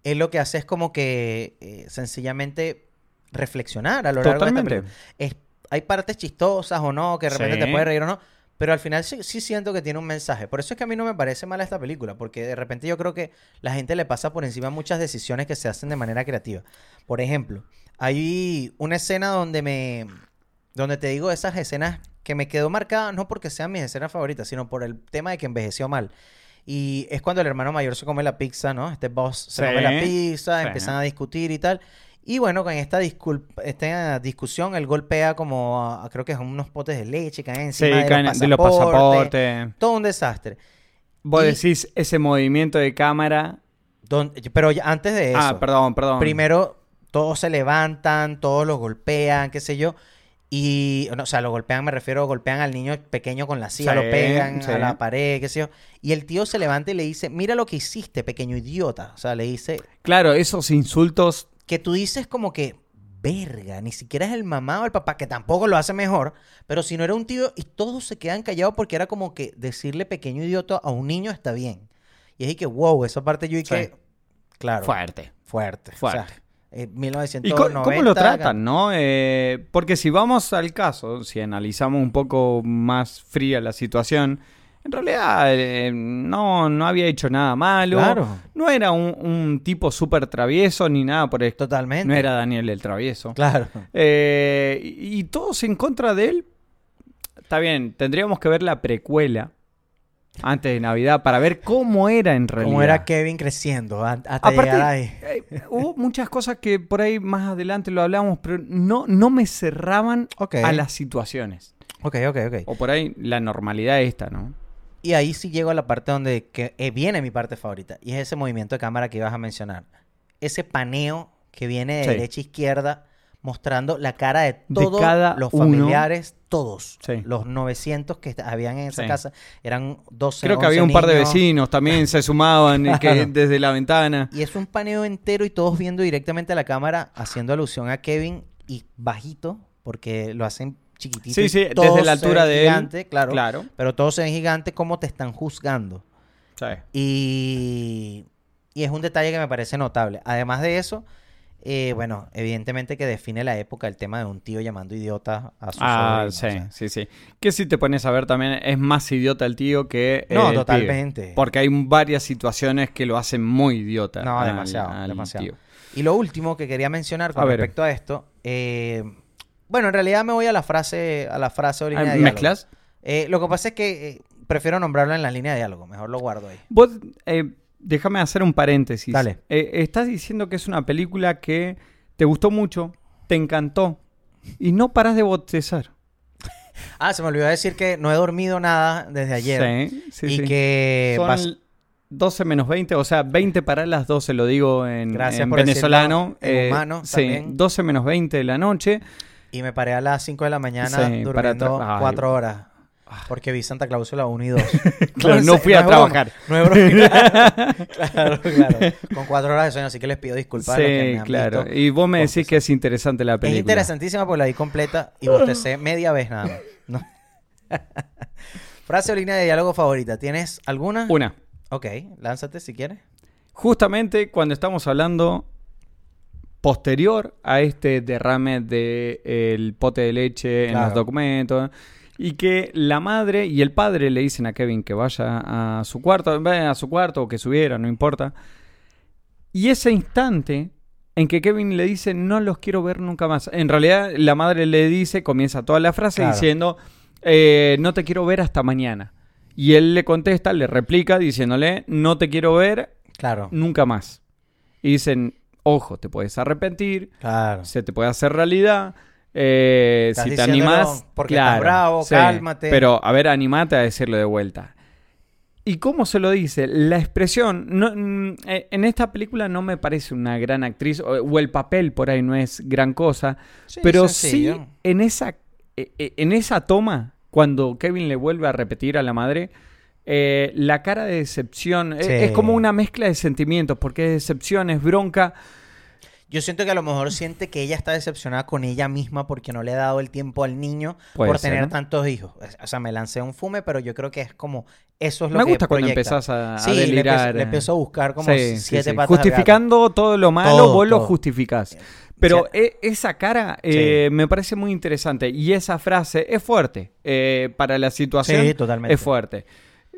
él lo que hace es como que eh, sencillamente reflexionar a lo largo de esta película. Es- hay partes chistosas o no, que de repente Sí. te puedes reír o no, pero al final sí, sí siento que tiene un mensaje. Por eso es que a mí no me parece mala esta película, porque de repente yo creo que la gente le pasa por encima muchas decisiones que se hacen de manera creativa. Por ejemplo, hay una escena donde me... Donde te digo esas escenas que me quedó marcada, no porque sean mis escenas favoritas, sino por el tema de que envejeció mal. Y es cuando el hermano mayor se come la pizza, ¿no? Este boss se Sí, come la pizza, sí. empiezan a discutir y tal. Y bueno, con esta, esta discusión, él golpea como, a- creo que son unos potes de leche, caen Sí, encima de, caen los de los pasaportes. Todo un desastre. Vos Y- decís ese movimiento de cámara. Don- pero antes de eso, Ah, perdón, perdón. primero todos se levantan, todos lo golpean, qué sé yo. Y, no, o sea, lo golpean, me refiero, golpean al niño pequeño con la silla, Sí, lo pegan sí. a la pared, qué sé yo. Y el tío se levanta y le dice, mira lo que hiciste, pequeño idiota. O sea, le dice, Claro, esos insultos. que tú dices como que, verga, ni siquiera es el mamá o el papá, que tampoco lo hace mejor, pero si no era un tío y todos se quedan callados porque era como que decirle pequeño idiota a un niño está bien. Y es ahí que, wow, esa parte yo y Sí. que, claro, Fuerte. fuerte. Fuerte. O sea, eh, ¿Y 1990. cómo lo tratan, no? Eh, porque si vamos al caso, si analizamos un poco más fría la situación, en realidad eh, no, no había hecho nada malo. Claro. No era un, un tipo súper travieso ni nada por esto. Totalmente. No era Daniel el travieso. Claro. Y, y todos en contra de él. Está bien, tendríamos que ver la precuela antes de Navidad para ver cómo era en realidad. Cómo era Kevin creciendo hasta Aparte, llegar ahí. eh, hubo muchas cosas que por ahí más adelante lo hablamos, pero no, no me cerraban a las situaciones. Ok, ok, ok. O por ahí la normalidad esta, ¿no? Y ahí sí llego a la parte donde que, eh, viene mi parte favorita. Y es ese movimiento de cámara que ibas a mencionar. Ese paneo que viene de Sí. derecha a izquierda mostrando la cara de todos cada los uno. familiares, todos. Sí. Los 900 que habían en esa Sí. casa. Eran 12, Creo que 11 había un par de vecinos también se sumaban que Claro. desde la ventana. Y es un paneo entero y todos viendo directamente a la cámara, haciendo alusión a Kevin y bajito, porque lo hacen chiquitito. Sí, sí, desde la altura de él. claro. Claro. Pero todos se ven gigantes como te están juzgando. Sí. Y, y es un detalle que me parece notable. Además de eso, eh, bueno, evidentemente que define la época el tema de un tío llamando idiota a su Ah, sobrino, sí, o sea. sí, sí. Que si te pones a ver también, es más idiota el tío que. No, el totalmente. pibe. Porque hay varias situaciones que lo hacen muy idiota. No, al- demasiado, al demasiado. tío. Y lo último que quería mencionar con A respecto a esto, eh, bueno, en realidad me voy a la frase, a la frase o línea Ah. ¿Mezclas? Eh, lo que pasa es que prefiero nombrarlo en la línea de diálogo, mejor lo guardo ahí. Vos, déjame hacer un paréntesis. Dale. Eh, estás diciendo que es una película que te gustó mucho, te encantó y no paras de bostezar. Ah, se me olvidó decir que no he dormido nada desde ayer. Sí, sí, y sí. que Son vas- 12 menos 20, o sea, 20 para las 12, lo digo en, Gracias en por venezolano. decirlo en eh, humano sí, también. 12 menos 20 de la noche. y me paré a las 5 de la mañana Sí, durmiendo tra- ay. 4 horas. Porque vi Santa Cláusula 1 y 2. Claro, no fui a es broma, trabajar. No es broma. claro, claro. Con 4 horas de sueño, así que les pido disculpas. a los que me Sí, han claro. visto. Y vos me decís que es interesante la Es película. interesantísima porque la vi completa y bostecé media vez nada más. No. Frase o línea de diálogo favorita. ¿Tienes alguna? Una. Ok, lánzate si quieres. Justamente cuando estamos hablando posterior a este derrame del pote de leche en los documentos y que la madre y el padre le dicen a Kevin que vaya a su cuarto, vaya a su cuarto o que subiera, no importa. Y ese instante en que Kevin le dice no los quiero ver nunca más. En realidad la madre le dice, comienza toda la frase Claro. diciendo eh, no te quiero ver hasta mañana. Y él le contesta, le replica diciéndole no te quiero ver Claro. nunca más. Y dicen, ojo, te puedes arrepentir, Claro. se te puede hacer realidad. Eh, si te animás, porque estás bravo, cálmate. Pero, a ver, animate a decirlo de vuelta. ¿Y cómo se lo dice? La expresión, no, mm, eh, en esta película no me parece una gran actriz, o, el papel por ahí no es gran cosa, Sí, pero sencillo. sí en esa, eh, en esa toma, cuando Kevin le vuelve a repetir a la madre, eh, la cara de decepción Sí. es como una mezcla de sentimientos, porque es decepción, es bronca. Yo siento que a lo mejor siente que ella está decepcionada con ella misma porque no le ha dado el tiempo al niño Puede por ser, tener ¿no? tantos hijos. O sea, me lancé un fume, pero yo creo que es como eso es lo Me que gusta cuando empezás a, a Sí, delirar. le eh. empiezo a buscar como Sí, siete sí. patas al gato. Justificando todo lo malo, Todo, vos lo justificás. Pero e- esa cara eh, me parece muy interesante. Y esa frase es fuerte. eh, para la situación Sí, totalmente. es fuerte.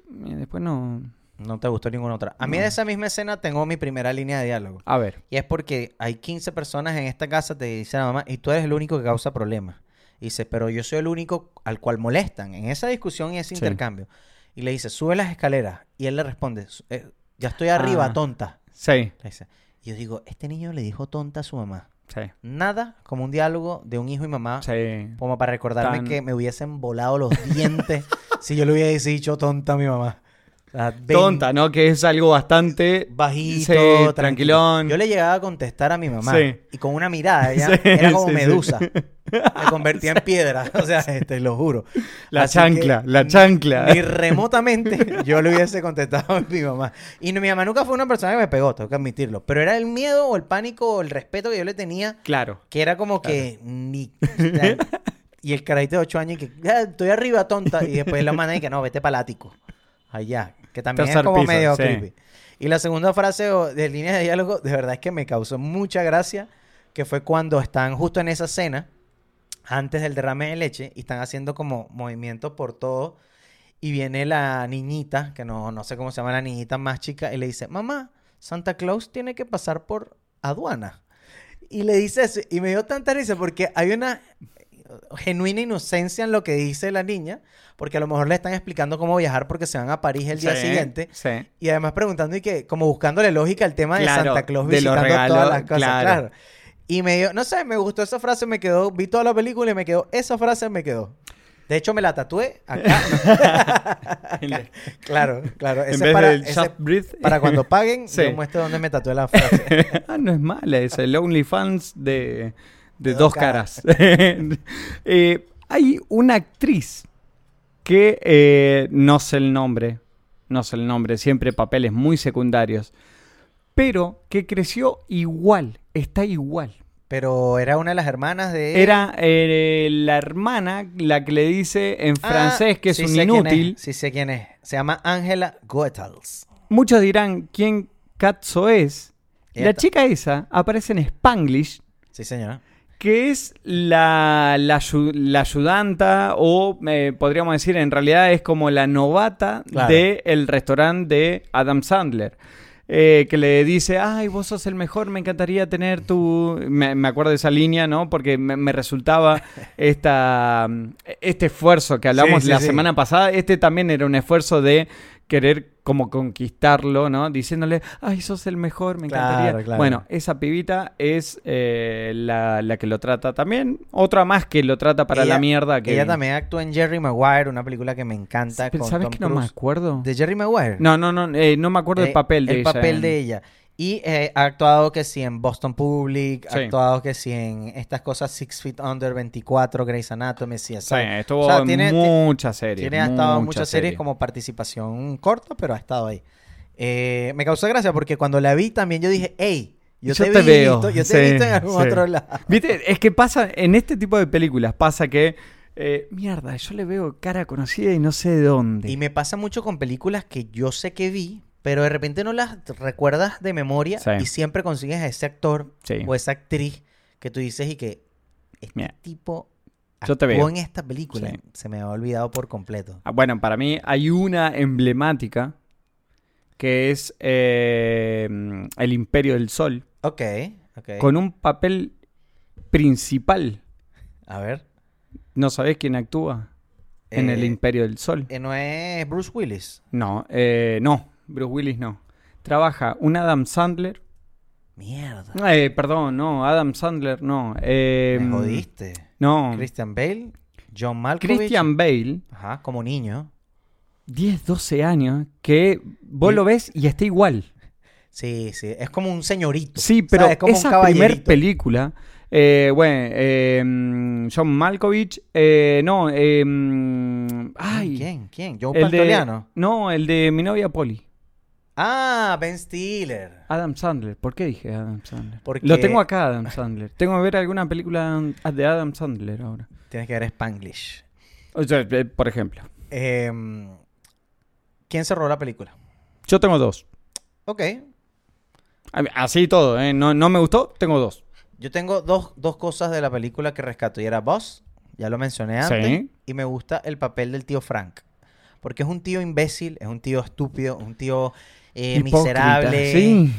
Después no... No te gustó ninguna otra. A mí de esa misma escena tengo mi primera línea de diálogo. A ver. Y es porque hay 15 personas en esta casa, te dice la mamá, y tú eres el único que causa problemas. Y dice, pero yo soy el único al cual molestan en esa discusión y ese Sí. intercambio. Y le dice, sube las escaleras. Y él le responde, "Su- eh, ya estoy arriba, Ah. tonta. Sí, Le dice. Y yo digo, este niño le dijo tonta a su mamá. sí, Nada como un diálogo de un hijo y mamá sí. como para recordarme Tan- que me hubiesen volado los dientes si yo le hubiese dicho tonta a mi mamá. Tonta, ¿no? Que es algo bastante... bajito, Sí, tranquilón. tranquilón. Yo le llegaba a contestar a mi mamá Sí. y con una mirada, ella Sí, era como medusa. Me convertía en piedra, o sea, te lo juro. La Así chancla, la chancla. Ni remotamente yo le hubiese contestado a mi mamá. Y no- mi mamá nunca fue una persona que me pegó, tengo que admitirlo. Pero era el miedo o el pánico o el respeto que yo le tenía, Claro. que era como que ni... y el carajito de 8 años y que "Ah, estoy arriba, tonta. Y después la manda y que no, vete para ático. Allá. Que también Tercer es como piso, medio sí. creepy. Y la segunda frase o- de línea de diálogo, de verdad es que me causó mucha gracia, que fue cuando están justo en esa cena, antes del derrame de leche, y están haciendo como movimientos por todo, y viene la niñita, que no, no sé cómo se llama la niñita más chica, y le dice, mamá, Santa Claus tiene que pasar por aduana. Y le dice eso, y me dio tanta risa porque hay una genuina inocencia en lo que dice la niña, porque a lo mejor le están explicando cómo viajar porque se van a París el día Sí, siguiente. Sí. Y además preguntando y que, como buscándole lógica al tema de Claro, Santa Claus de visitando regalos, todas las cosas, claro. claro. Y me dio, no sé, me gustó esa frase, me quedó, vi toda la película y me quedó, esa frase me quedó. De hecho, me la tatué acá. claro, claro. en Ese vez para, del ese- para cuando paguen, Sí. yo muestro dónde me tatué la frase. ah, no es mala, es el OnlyFans de, de dos caras. Eh, hay una actriz que eh, no sé el nombre, no sé el nombre, siempre papeles muy secundarios, pero que creció igual, está igual. Pero era una de las hermanas de... Era eh, la hermana la que le dice en Ah, francés que es sí un inútil. Sí sé quién es. Se llama Angela Goethals. Muchos dirán quién Katzo es. La chica esa aparece en Spanglish, Sí, señora. Que es la, la, ayu- la ayudanta o eh, podríamos decir en realidad es como la novata Claro. del restaurante de Adam Sandler. eh, que le dice, ay, vos sos el mejor, me encantaría tener tu... Me, me acuerdo de esa línea, ¿no? Porque me, me resultaba esta, este esfuerzo que hablamos Sí, sí, la sí. semana pasada. Este también era un esfuerzo de querer como conquistarlo, ¿no? Diciéndole, ay, sos el mejor, me encantaría. Claro, claro. Bueno, esa pibita es eh, la, la que lo trata también. Otra más que lo trata para Ella- la mierda. Que Ella también actúa en Jerry Maguire, una película que me encanta. Con ¿Sabes Tom que no me acuerdo? ¿De Jerry Maguire? No, no, no, eh, no me acuerdo del Eh, papel de el ella. papel en- de ella. Y eh, ha actuado que sí en Boston Public, ha Sí. actuado que sí en estas cosas Six Feet Under, 24, Grey's Anatomy, CSI. Sí, estuvo O sea, en tiene- muchas series. Tiene ha estado en muchas muchas series como participación corta, pero ha estado ahí. Eh, me causó gracia porque cuando la vi también yo dije, hey, yo, Yo te, te vi veo, visto- yo te sí, he visto en algún sí. otro lado. Viste, es que pasa, en este tipo de películas pasa que, eh, mierda, yo le veo cara conocida y no sé de dónde. Y me pasa mucho con películas que yo sé que vi, pero de repente no las recuerdas de memoria Sí. y siempre consigues a ese actor Sí. o esa actriz que tú dices y que este Mira, tipo yo te actuó veo. en esta película. Sí. Se me ha olvidado por completo. Ah, Bueno, para mí hay una emblemática que es eh, El Imperio del Sol, Ok, ok. con un papel principal. A ver. ¿No sabés quién actúa en El Eh, Imperio del Sol? eh, ¿No es Bruce Willis? No, eh, no, Bruce Willis no. Trabaja un Adam Sandler. Mierda. Eh, perdón, no, Adam Sandler no. eh, Me jodiste. No, Christian Bale, John Malkovich. Christian Bale Ajá, como niño. 10, 12 años que vos Sí. lo ves y está igual. Sí, sí. Es como un señorito. Sí, pero esa primer caballerito. película, eh, bueno, eh, mm, John Malkovich, eh, no, eh, mm, ay, ¿Quién? ¿Quién? ¿Joe el de, Pantoliano? no, el de mi novia Polly, Ah, Ben Stiller. Adam Sandler. ¿Por qué dije Adam Sandler? Porque- Lo tengo acá, Adam Sandler. Tengo que ver alguna película de Adam Sandler ahora. Tienes que ver Spanglish. O sea, eh, por ejemplo, Em, ¿Quién cerró la película? yo tengo dos. Ok. Así todo, ¿eh? No, no me gustó, tengo dos. Yo tengo dos, dos cosas de la película que rescato. Y era Boss, ya lo mencioné antes. Sí. Y me gusta el papel del tío Frank. Porque es un tío imbécil, es un tío estúpido, un tío eh, miserable.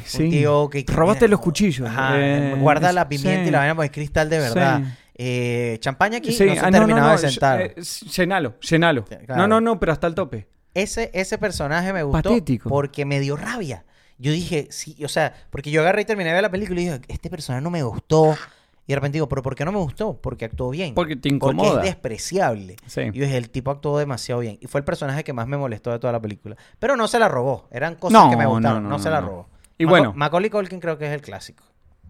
Sí, un tío que... que- Robaste los cuchillos. Ajá, Eh, guarda la pimienta sí. y la vaina porque es cristal de verdad. Eh, champaña aquí no se ah, no, terminaba no, de sentar. eh, llenalo, llenalo. No, no, no, pero hasta el tope. ese, ese personaje me gustó Patético. porque me dio rabia. Yo dije, sí, o sea, porque yo agarré y terminé de ver la película y dije, este personaje no me gustó. Y de repente digo, ¿pero por qué no me gustó? Porque actuó bien. Porque te Porque incomoda. es despreciable. Sí. Y yo dije, el tipo actuó demasiado bien. Y fue el personaje que más me molestó de toda la película. Pero no se la robó. Eran cosas No, que me gustaron. no, No, no, se la robó. Y bueno. Macaulay Culkin creo que es el clásico.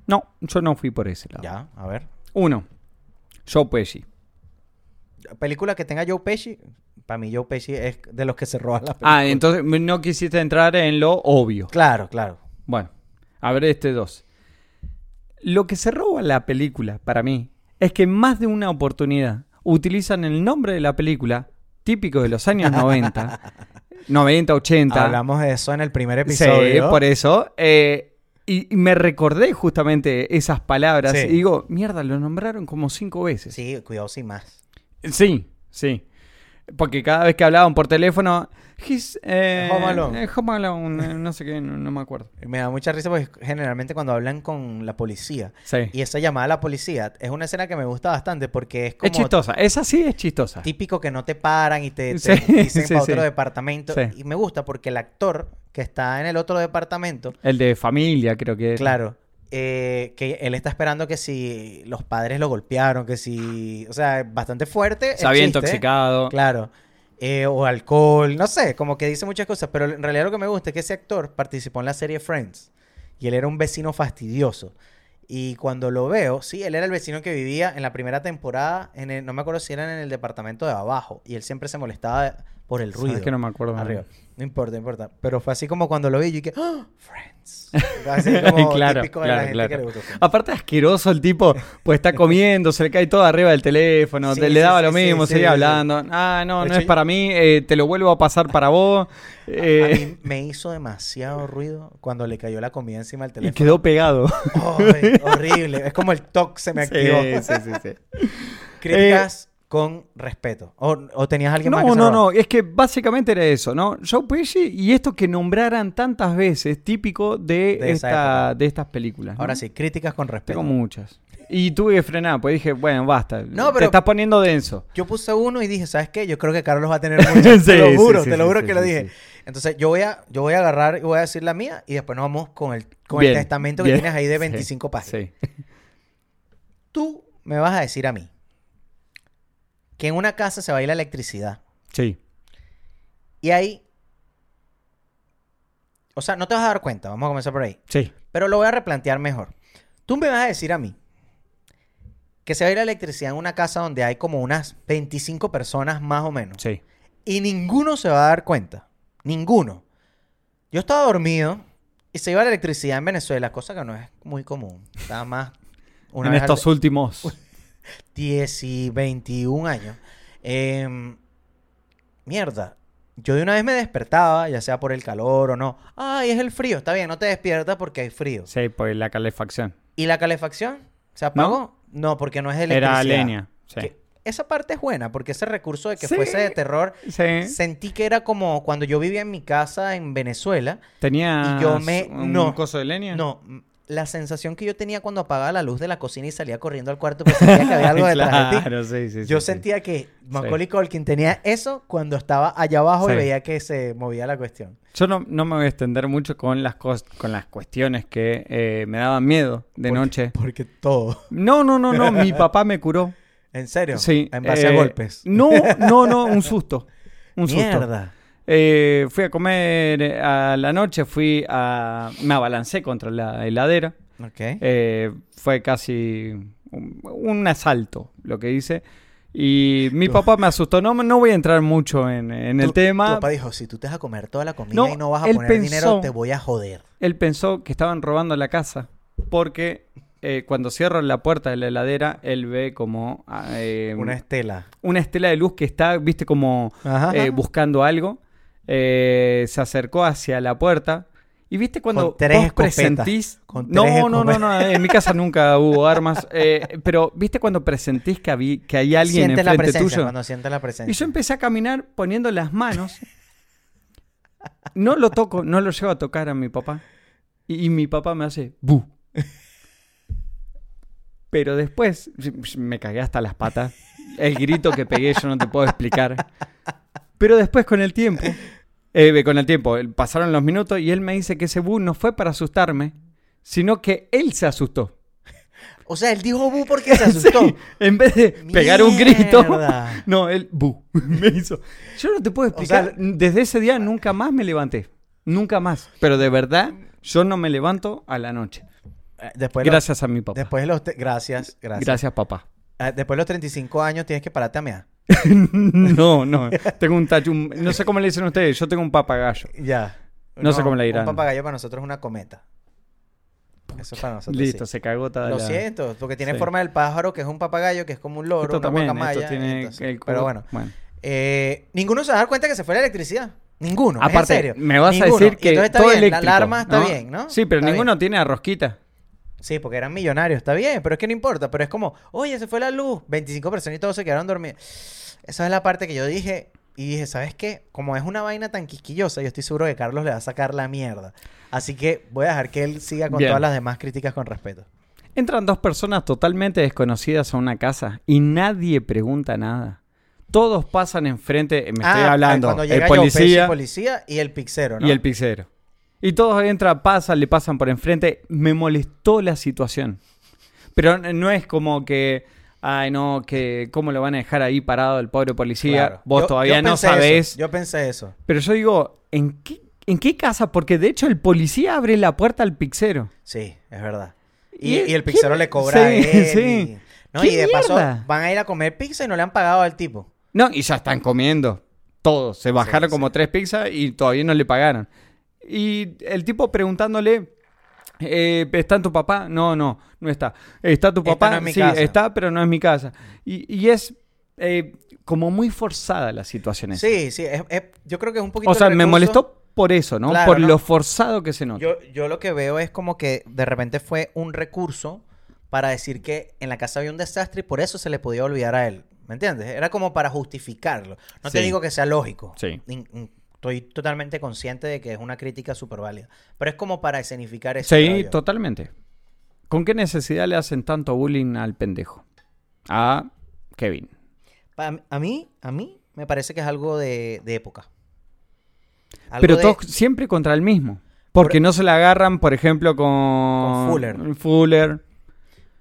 No, yo no fui por ese lado. Ya, a ver. Uno, Joe Pesci. Película que tenga Joe Pesci. Para mí Joe Pesci es de los que se roban las películas. Ah, entonces no quisiste entrar en lo obvio. Claro, claro. Bueno, a ver este dos. Lo que se roba la película, para mí, es que en más de una oportunidad utilizan el nombre de la película, típico de los años 90, 90, 80. Hablamos de eso en el primer Sí, episodio. por eso. eh, y, y me recordé justamente esas palabras. Sí. Y digo, mierda, lo nombraron como cinco veces. Sí, cuidado sin más. Sí, sí. Porque cada vez que hablaban por teléfono, his, eh, Home Alone. eh, Home Alone, eh, no sé qué, no, no me acuerdo. Me da mucha risa porque generalmente cuando hablan con la policía Sí. y esa llamada a la policía es una escena que me gusta bastante porque es como Es chistosa, esa sí es chistosa. típico que no te paran y te, te Sí, dicen sí, para sí. otro departamento. Sí. Y me gusta porque el actor que está en el otro departamento, El de familia, creo que. claro, eh, que él está esperando que si los padres lo golpearon, que si, o sea, bastante fuerte. Se el había chiste, intoxicado. Claro. Eh, o alcohol, no sé, como que dice muchas cosas, pero en realidad lo que me gusta es que ese actor participó en la serie Friends y él era un vecino fastidioso. Y cuando lo veo, sí, él era el vecino que vivía en la primera temporada, en el- no me acuerdo si era en el departamento de abajo, y él siempre se molestaba por el ¿Sabes ruido. que no me acuerdo. Arriba. No importa, no importa. Pero fue así como cuando lo vi, yo dije, ¡Ah! Friends. Así como claro, típico de la claro, gente claro. que le gustó. Aparte asqueroso el tipo, pues está comiendo, se le cae todo arriba del teléfono, Sí, te- le daba sí, lo mismo, seguía hablando. Ah, no, De no hecho, es para mí, eh, te lo vuelvo a pasar para vos. A eh, mí me hizo demasiado ruido cuando le cayó la comida encima del y teléfono. quedó pegado. Ay, horrible. Es como el TOC se me activó. sí, sí, sí. Críticas con respeto. O, o tenías alguien más que No, no, no, es que básicamente era eso, ¿no? Joe Pesci y esto que nombraran tantas veces, típico de, esta, de estas películas. ¿no? Ahora sí, críticas con respeto. Tengo muchas. Y tuve que frenar, pues dije, bueno, basta. No, Te pero- estás poniendo denso. Yo puse uno y dije, ¿sabes qué? Yo creo que Carlos va a tener muchas. Sí, te lo juro, sí, te lo juro sí, que lo dije. Entonces yo voy a, yo voy a agarrar y voy a decir la mía y después nos vamos con el, con el Bien, testamento que tienes ahí de Sí, 25 páginas. Sí. Tú me vas a decir a mí que en una casa se va a ir la electricidad Sí. y ahí... O sea, no te vas a dar cuenta, vamos a comenzar por ahí. Sí. Pero lo voy a replantear mejor. Tú me vas a decir a mí que se va a ir la electricidad en una casa donde hay como unas 25 personas más o menos. Sí. Y ninguno se va a dar cuenta. Ninguno. Yo estaba dormido y se iba la electricidad en Venezuela, cosa que no es muy común. Estaba más una en vez al- estos últimos. 10 y 21 años. Em, mierda. Yo de una vez me despertaba, ya sea por el calor o no. Ay, es el frío. Está bien, no te despiertas porque hay frío. Sí, pues la calefacción. ¿Y la calefacción? ¿Se apagó? No, porque no es electricidad. Era leña. Sí. Que esa parte es buena, porque ese recurso de que Sí. fuese de terror, Sí. sentí que era como cuando yo vivía en mi casa en Venezuela. Tenía yo me- un no. coso de leña. No, la sensación que yo tenía cuando apagaba la luz de la cocina y salía corriendo al cuarto, pues sentía que había algo detrás de ti. claro, sí, sí, Yo sí, sentía que Macaulay Culkin tenía eso cuando estaba allá abajo y veía que se movía la cuestión. Yo no, no me voy a extender mucho con las cos- con las cuestiones que eh, me daban miedo de Porque- noche. Porque todo. No, no, no, no. Mi papá me curó. ¿En serio? Sí. En base a eh, golpes. No, no, no. Un susto. Un susto. Eh, fui a comer eh, a la noche, fui a... Me abalancé contra la heladera. Eh, fue casi un, un asalto, lo que hice. Y mi papá me asustó. No, no voy a entrar mucho en, en el tema. Tu papá dijo, si tú te vas a comer toda la comida No, y no vas a poner pensó- dinero, te voy a joder. Él pensó que estaban robando la casa porque eh, cuando cierro la puerta de la heladera, él ve como ah, eh, Una estela. una estela de luz que está, viste, como Ajá. buscando algo. Eh, se acercó hacia la puerta. Y viste cuando Con tres vos escopetas. presentís... Con no, tres no, no, escopetas. no, en mi casa nunca hubo armas. eh, pero viste cuando presentís que, habí- que hay alguien Siente la enfrente presencia, tuyo. cuando siente la presencia. Y yo empecé a caminar poniendo las manos. No lo toco, no lo llevo a tocar a mi papá. Y, y mi papá me hace bu. Pero después me cagué hasta las patas. El grito que pegué yo no te puedo explicar. Pero después con el tiempo, eh, con el tiempo, pasaron los minutos y él me dice que ese bu no fue para asustarme, sino que él se asustó. O sea, él dijo bu porque se asustó. Sí, en vez de pegar un grito, no, él bu, me hizo. Yo no te puedo explicar. sea, desde ese día nunca más me levanté. Nunca más. Pero de verdad, yo no me levanto a la noche. Eh, Después los- Gracias a mi papá. Después de los... Gracias, gracias. Gracias, papá. Eh, después de los 35 años tienes que pararte a mear. no, no. Tengo un tacho. un- No sé cómo le dicen ustedes. Yo tengo un papagayo. Ya. No sé cómo le dirán. Un papagayo para nosotros es una cometa. Eso para nosotros Listo, sí. se cagó toda Lo la- siento, porque tiene Sí. forma del pájaro, que es un papagayo, que es como un loro, Esto una también, guacamaya. esto tiene entonces- el pero bueno, bueno. eh, ninguno se va a dar cuenta que se fue la electricidad. Ninguno. es en Aparte, serio. me vas Ninguno. a decir que todo bien, eléctrico. La alarma está bien, ¿no? Sí, pero Está ninguno bien. tiene a rosquita. Sí, porque eran millonarios, está bien, pero es que no importa. Pero es como, oye, se fue la luz, 25 personas y todos se quedaron dormidos. Esa es la parte que yo dije. Y dije, ¿sabes qué? Como es una vaina tan quisquillosa, yo estoy seguro que Carlos le va a sacar la mierda. Así que voy a dejar que él siga con Bien. todas las demás críticas con respeto. Entran dos personas totalmente desconocidas a una casa y nadie pregunta nada. Todos pasan enfrente, me estoy Ah, hablando, cuando el llega Joe Pesci, policía policía y el pixero, ¿no? y el pizzero. Y todos entran, pasan, le pasan por enfrente. Me molestó la situación. Pero no es como que, ay no, que cómo lo van a dejar ahí parado el pobre policía. Claro. Vos Yo- todavía yo no sabés. eso, Yo pensé eso. Pero yo digo, ¿en qué, ¿en qué casa? Porque de hecho el policía abre la puerta al pizzero. Sí, es verdad. ¿Y Y, el- y el quién- le cobra a sí, él. sí. y- No, ¿Qué y de paso van a ir a comer pizza y no le han pagado al tipo. No, y ya están comiendo. Todos. Se bajaron como tres pizzas y todavía no le pagaron. Y el tipo preguntándole, eh, ¿está tu papá? No, no, no está. ¿Está tu papá? no es mi sí, casa. está, pero no es mi casa. Y, y es eh, como muy forzada la situación esa. Sí, sí. es- es- yo creo que es un poquito. O sea, me molestó por eso, ¿no? Claro, por ¿no? lo forzado que se nota. Yo, yo lo que veo es como que de repente fue un recurso para decir que en la casa había un desastre y por eso se le podía olvidar a él. ¿Me entiendes? Era como para justificarlo. No te Sí. digo que sea lógico. Sí. In- in- Estoy totalmente consciente de que es una crítica súper válida. Pero es como para escenificar eso. Sí, totalmente. ¿Con qué necesidad le hacen tanto bullying al pendejo? A Kevin. Pa- A mí, a mí me parece que es algo de, de época. Algo Pero de- todos siempre contra el mismo. Porque Por- no se la agarran, por ejemplo, con, Con Fuller. Fuller.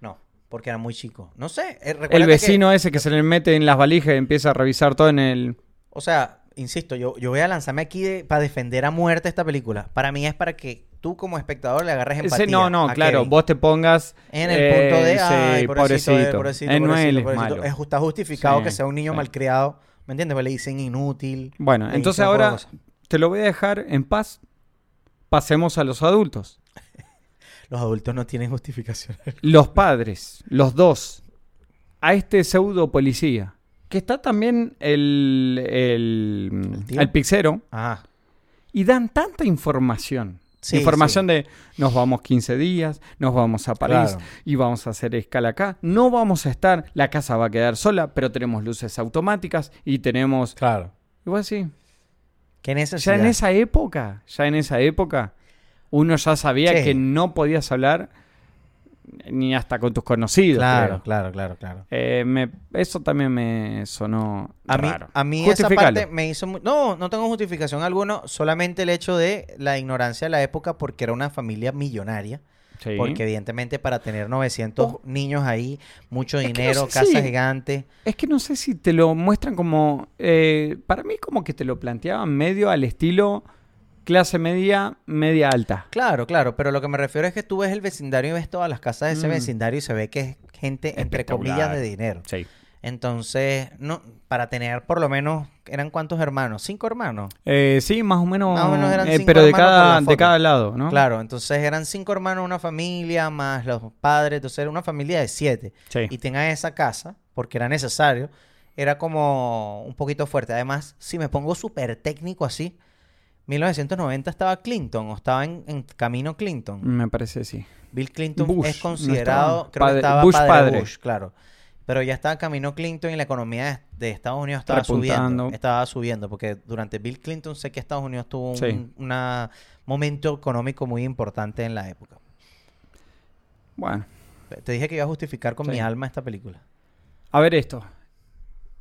No, porque era muy chico. No sé. eh, El que- vecino ese que se le mete en las valijas y empieza a revisar todo en el... O sea, insisto, yo, yo voy a lanzarme aquí de- para defender a muerte esta película. Para mí es para que tú como espectador le agarres empatía. Ese, no, no, a claro. Kevin. Vos te pongas... En el eh, punto de, sí, ay, pobrecito, pobrecito, Él no pobrecito, él es pobrecito". malo. Es- está justificado Sí, que sea un niño malcriado. ¿Me entiendes? Pues le dicen inútil. Bueno, entonces ahora cosas. te lo voy a dejar en paz. Pasemos a los adultos. Los adultos no tienen justificación. Los padres, los dos, a este pseudo policía, que está también el, el, ¿El pixero, Ajá. y dan tanta información. Sí, información de nos vamos 15 días, nos vamos a París Claro. y vamos a hacer escala acá. No vamos a estar, la casa va a quedar sola, pero tenemos luces automáticas y tenemos... Claro. Igual sí. ¿Qué Ya necesidad? en esa época, ya en esa época, uno ya sabía Sí. que no podías hablar ni hasta con tus conocidos. Claro, creo. claro, claro, claro. Eh, me- eso también me sonó A mí, a mí esa parte me hizo... mu- No, no tengo justificación alguna. Solamente el hecho de la ignorancia de la época porque era una familia millonaria. Sí. Porque evidentemente para tener 900 Ojo. niños ahí, mucho Es que no dinero, sé casa gigante. Es que no sé si te lo muestran como... eh, para mí como que te lo planteaban medio al estilo clase media, media alta. Claro, claro, pero lo que me refiero es que tú ves el vecindario y ves todas las casas de ese Mm. vecindario y se ve que es gente, entre comillas, de dinero. Sí. Entonces, no, para tener por lo menos, ¿eran cuántos hermanos? ¿Cinco hermanos? Eh, sí, más o menos. Más o menos eran eh, cinco pero de cada, de cada lado, ¿no? Claro, entonces eran cinco hermanos, una familia, más los padres, entonces era una familia de siete. Sí. Y tengan esa casa, porque era necesario, era como un poquito fuerte. Además, si me pongo súper técnico así, 1990 estaba Clinton o estaba en, en camino Clinton. Me parece sí. Bill Clinton Bush, es considerado, creo Padre- que estaba Bush padre, padre. Bush, claro. Pero ya estaba camino Clinton y la economía de, de Estados Unidos estaba Repuntando. subiendo. Estaba subiendo, porque durante Bill Clinton sé que Estados Unidos tuvo un Sí. una- momento económico muy importante en la época. Bueno, Te dije que iba a justificar con Sí. mi alma esta película. a ver esto.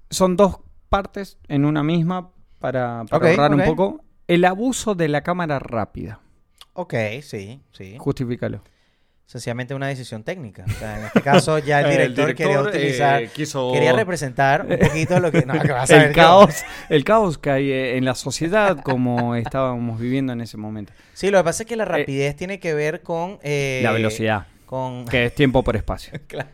Son dos partes en una misma para, para ahorrar un poco. El abuso de la cámara rápida. Ok, sí, sí. Justifícalo. Sencillamente una decisión técnica. O sea, en este caso ya el El director, quería director, utilizar, eh, quiso- quería representar un poquito lo que... No, que vas a ver El que- caos, el caos que hay eh, en la sociedad como estábamos viviendo en ese momento. Sí, lo que pasa es que la rapidez tiene que ver con... eh, La velocidad, Con... que es tiempo por espacio. Claro.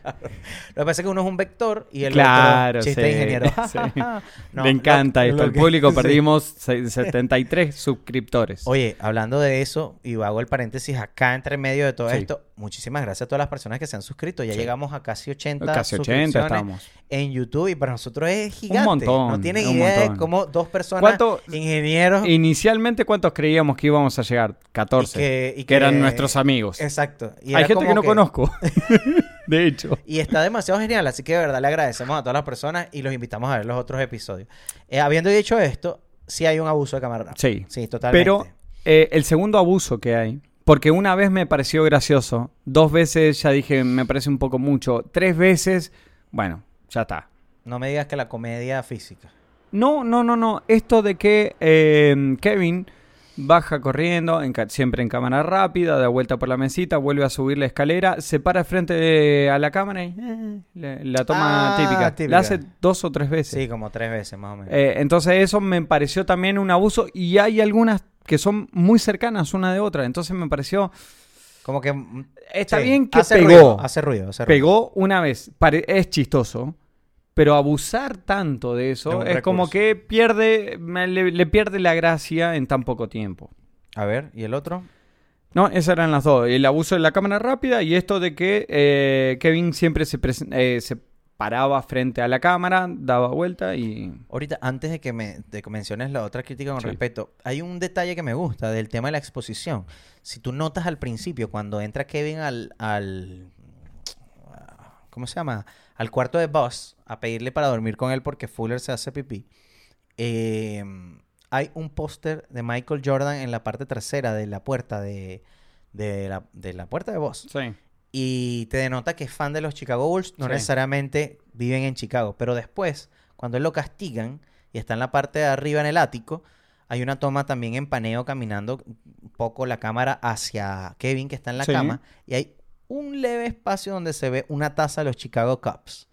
Lo que pasa es que uno es un vector y el Claro, otro chiste sí, ingeniero. sí. No, Me encanta lo- esto. lo El público sí. perdimos se- 73 suscriptores. Oye, hablando de eso, y hago el paréntesis acá entre medio de todo esto, muchísimas gracias a todas las personas que se han suscrito. Ya llegamos a casi 80 Casi 80 suscripciones estamos. en YouTube y para nosotros es gigante. montón, No tienen un idea de cómo dos personas, ¿Cuánto- ingenieros, Inicialmente, ¿cuántos creíamos que íbamos a llegar? 14. Y que- y que eran nuestros amigos. Exacto. Y Hay gente que no conozco. de hecho. Y está demasiado genial, así que de verdad le agradecemos a todas las personas y los invitamos a ver los otros episodios. Eh, habiendo dicho esto, sí hay un abuso de cámara. Sí. Sí, totalmente. Pero eh, el segundo abuso que hay, porque una vez me pareció gracioso, dos veces ya dije me parece un poco mucho, tres veces, bueno, ya está. No me digas que la comedia física. No, no, no, no. Esto de que eh, Kevin baja corriendo, en siempre en cámara rápida, da vuelta por la mesita, vuelve a subir la escalera, se para frente de- a la cámara y eh, la toma Ah, típica. típica. La hace dos o tres veces. Sí, como tres veces más o menos. Eh, entonces eso me pareció también un abuso y hay algunas que son muy cercanas una de otra. Entonces me pareció... como que... mm, Está sí, bien que hace pegó. Ruido, hace ruido, hace ruido. Pegó una vez. Pare- es chistoso. Pero abusar tanto de Es eso es como que pierde, le, le pierde la gracia en tan poco tiempo. A ver, ¿y el otro? No, esas eran las dos. El abuso de la cámara rápida y esto de que eh, Kevin siempre se, eh, se paraba frente a la cámara, daba vuelta y... Ahorita, antes de que, me, de que menciones la otra crítica con Sí. respecto, hay un detalle que me gusta del tema de la exposición. Si tú notas al principio, cuando entra Kevin al, al ¿cómo se llama? Al cuarto de Buzz a pedirle para dormir con él porque Fuller se hace pipí. eh, hay un póster de Michael Jordan en la parte trasera de la puerta de, de, la, de la puerta de Buzz. Sí. Y te denota que es fan de los Chicago Bulls, no Sí. necesariamente viven en Chicago. Pero después, cuando él lo castigan y está en la parte de arriba en el ático, hay una toma también en paneo caminando un poco la cámara hacia Kevin que está en la Sí. cama. Y hay un leve espacio donde se ve una taza de los Chicago Cubs.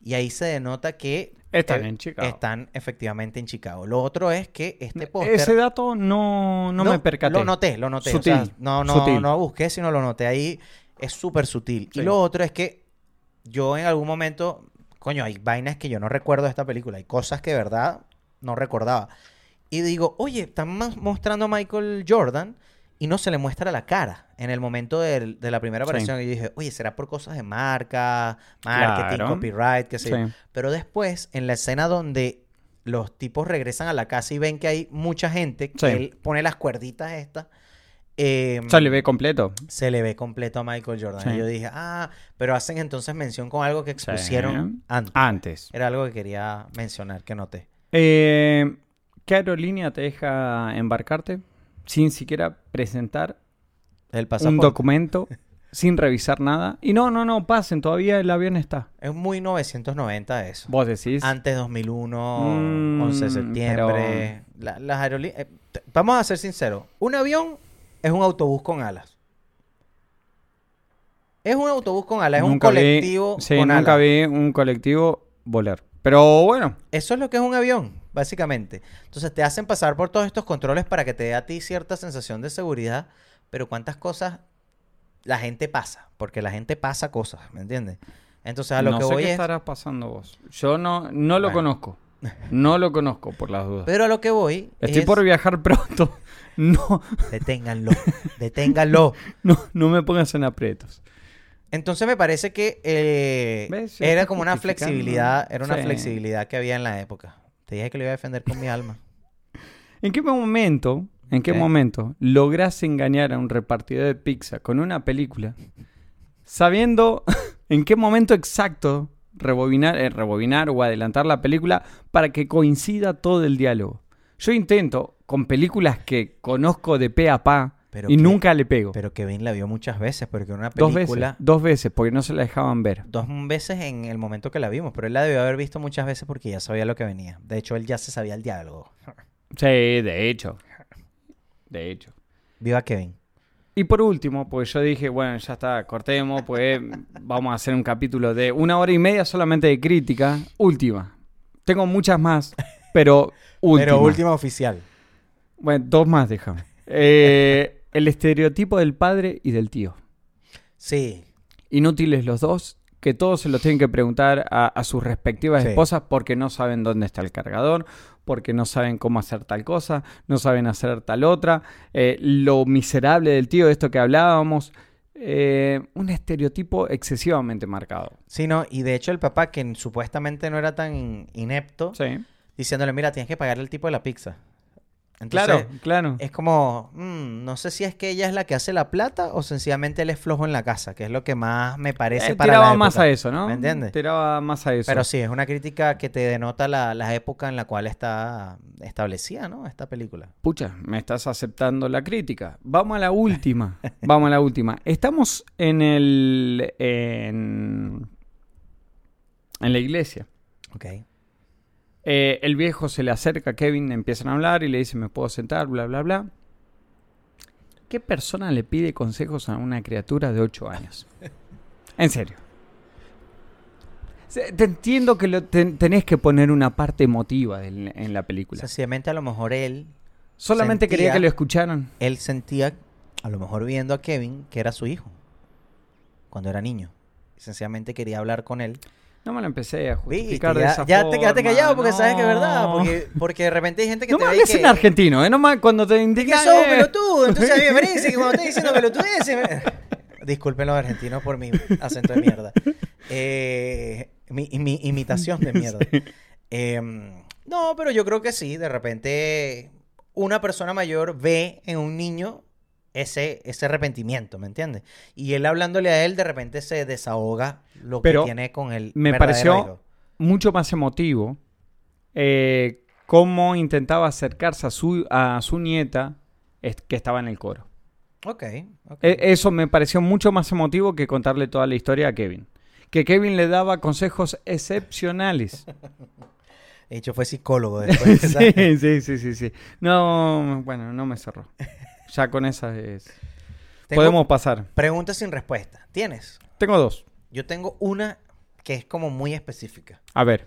Y ahí se denota que Están eh, en Chicago. están efectivamente en Chicago. Lo otro es que este póster... Ese dato no, no, me percaté. Lo noté, lo noté. o Sutil, sea, no, no, sutil. no busqué, sino lo noté ahí. Es súper sutil. Sí. Y lo otro es que yo en algún momento, coño, hay vainas que yo no recuerdo de esta película. Hay cosas que de verdad no recordaba. Y digo, oye, están mostrando a Michael Jordan y no se le muestra la cara en el momento de la primera Sí. aparición. Y yo dije, oye, será por cosas de marca, marketing, Claro. copyright, qué sé yo. Sí. Pero después, en la escena donde los tipos regresan a la casa y ven que hay mucha gente, que Sí. él pone las cuerditas estas, eh, O sea, le ve completo. se le ve completo a Michael Jordan. Y yo dije, ah, pero hacen entonces mención con algo que expusieron antes. Antes. Era algo que quería mencionar, que noté. Eh, ¿Qué aerolínea te deja embarcarte sin siquiera presentar El un documento, sin revisar nada? Y no, no, no, pasen, todavía el avión está. Es muy 990 eso. Vos decís. Antes 2001, Mm, 11 de septiembre. La- las aerolíneas... eh, vamos a ser sinceros. Un avión es un autobús con alas. Es un autobús con alas, es Nunca un vi- colectivo sí, con nunca alas. vi un colectivo volar. Pero bueno, Eso es lo que es un avión, básicamente. Entonces te hacen pasar por todos estos controles para que te dé a ti cierta sensación de seguridad, pero cuántas cosas la gente pasa, porque la gente pasa cosas, ¿me entiendes? Entonces a lo no que sé voy qué es, estarás pasando vos. Yo no, no lo Bueno. conozco. No lo conozco por las dudas. pero a lo que voy Estoy es, por viajar pronto. No, deténganlo, deténganlo. no, no me pongas en aprietos. Entonces me parece que eh, era como una flexibilidad, era una Sí. flexibilidad que había en la época. Te dije que lo iba a defender con mi alma. ¿En qué momento, en qué momento logras engañar a un repartidor de pizza con una película sabiendo en qué momento exacto rebobinar, eh, rebobinar o adelantar la película para que coincida todo el diálogo? Yo intento con películas que conozco de pe a pa Pero y que- nunca le pego. Pero Kevin la vio muchas veces, porque era una dos película... veces, dos veces, porque no se la dejaban ver. dos veces en el momento que la vimos, pero él la debió haber visto muchas veces porque ya sabía lo que venía. De hecho, él ya se sabía el diálogo. Sí, de hecho. De hecho. Viva Kevin. Y por último, pues yo dije, bueno, ya está, cortemos, pues vamos a hacer un capítulo de una hora y media solamente de crítica. Última. Tengo muchas más, pero última. Pero última oficial. Bueno, dos más, déjame. Eh, el estereotipo del padre y del tío. Sí. Inútiles los dos, que todos se los tienen que preguntar a, a sus respectivas Sí. esposas porque no saben dónde está el cargador, porque no saben cómo hacer tal cosa, no saben hacer tal otra. Eh, lo miserable del tío, esto que hablábamos. eh, un estereotipo excesivamente marcado. Sí, no, y de hecho el papá, que supuestamente no era tan inepto, Sí. diciéndole, mira, tienes que pagarle el tipo de la pizza. Entonces, Claro, claro. Es como, mm, no sé si es que ella es la que hace la plata o sencillamente él es flojo en la casa, que es lo que más me parece Eh, para tiraba la más época. a eso, ¿no? ¿Me entiendes? Tiraba más a eso. Pero sí, es una crítica que te denota la, la época en la cual está establecida, ¿no? Esta película. Pucha, me estás aceptando la crítica. Vamos a la última. Vamos a la última. Estamos en el. en. en la iglesia. Ok. Eh, el viejo se le acerca a Kevin, empiezan a hablar y le dice: Me puedo sentar, bla, bla, bla. ¿Qué persona le pide consejos a una criatura de 8 años? En serio. Se- Te entiendo que lo ten- tenés que poner una parte emotiva en la película. Sencillamente a lo mejor él, Solamente quería que lo escucharan. él sentía, a lo mejor viendo a Kevin, que era su hijo, cuando era niño. Y sencillamente quería hablar con él. No me lo empecé a Viste, justificar de ya, esa ya te quedaste forma, callado porque sabes que es verdad. no. Porque, porque de repente hay gente que No te me ve que... en argentino, ¿eh? No me- cuando te que indican... sos eh, pelotudo. Entonces a mí me parece que cuando estás diciendo pelotudeces... me- Disculpen los argentinos por mi acento de mierda. Eh, mi, mi imitación de mierda. Em, no, pero yo creo que sí. De repente una persona mayor ve en un niño ese, ese arrepentimiento, ¿me entiendes? Y él hablándole a él, de repente se desahoga lo Pero que tiene con el me pareció- mucho más emotivo eh, cómo intentaba acercarse a su, a su nieta es- que estaba en el coro. Ok, ok. E- eso me pareció mucho más emotivo que contarle toda la historia a Kevin. Que Kevin le daba consejos excepcionales. De hecho, fue psicólogo después. sí, sí, sí, sí. No, bueno, no me cerró. Ya con esa es... Podemos pasar. Preguntas sin respuesta. ¿Tienes? Tengo dos. Yo tengo una que es como muy específica. A ver.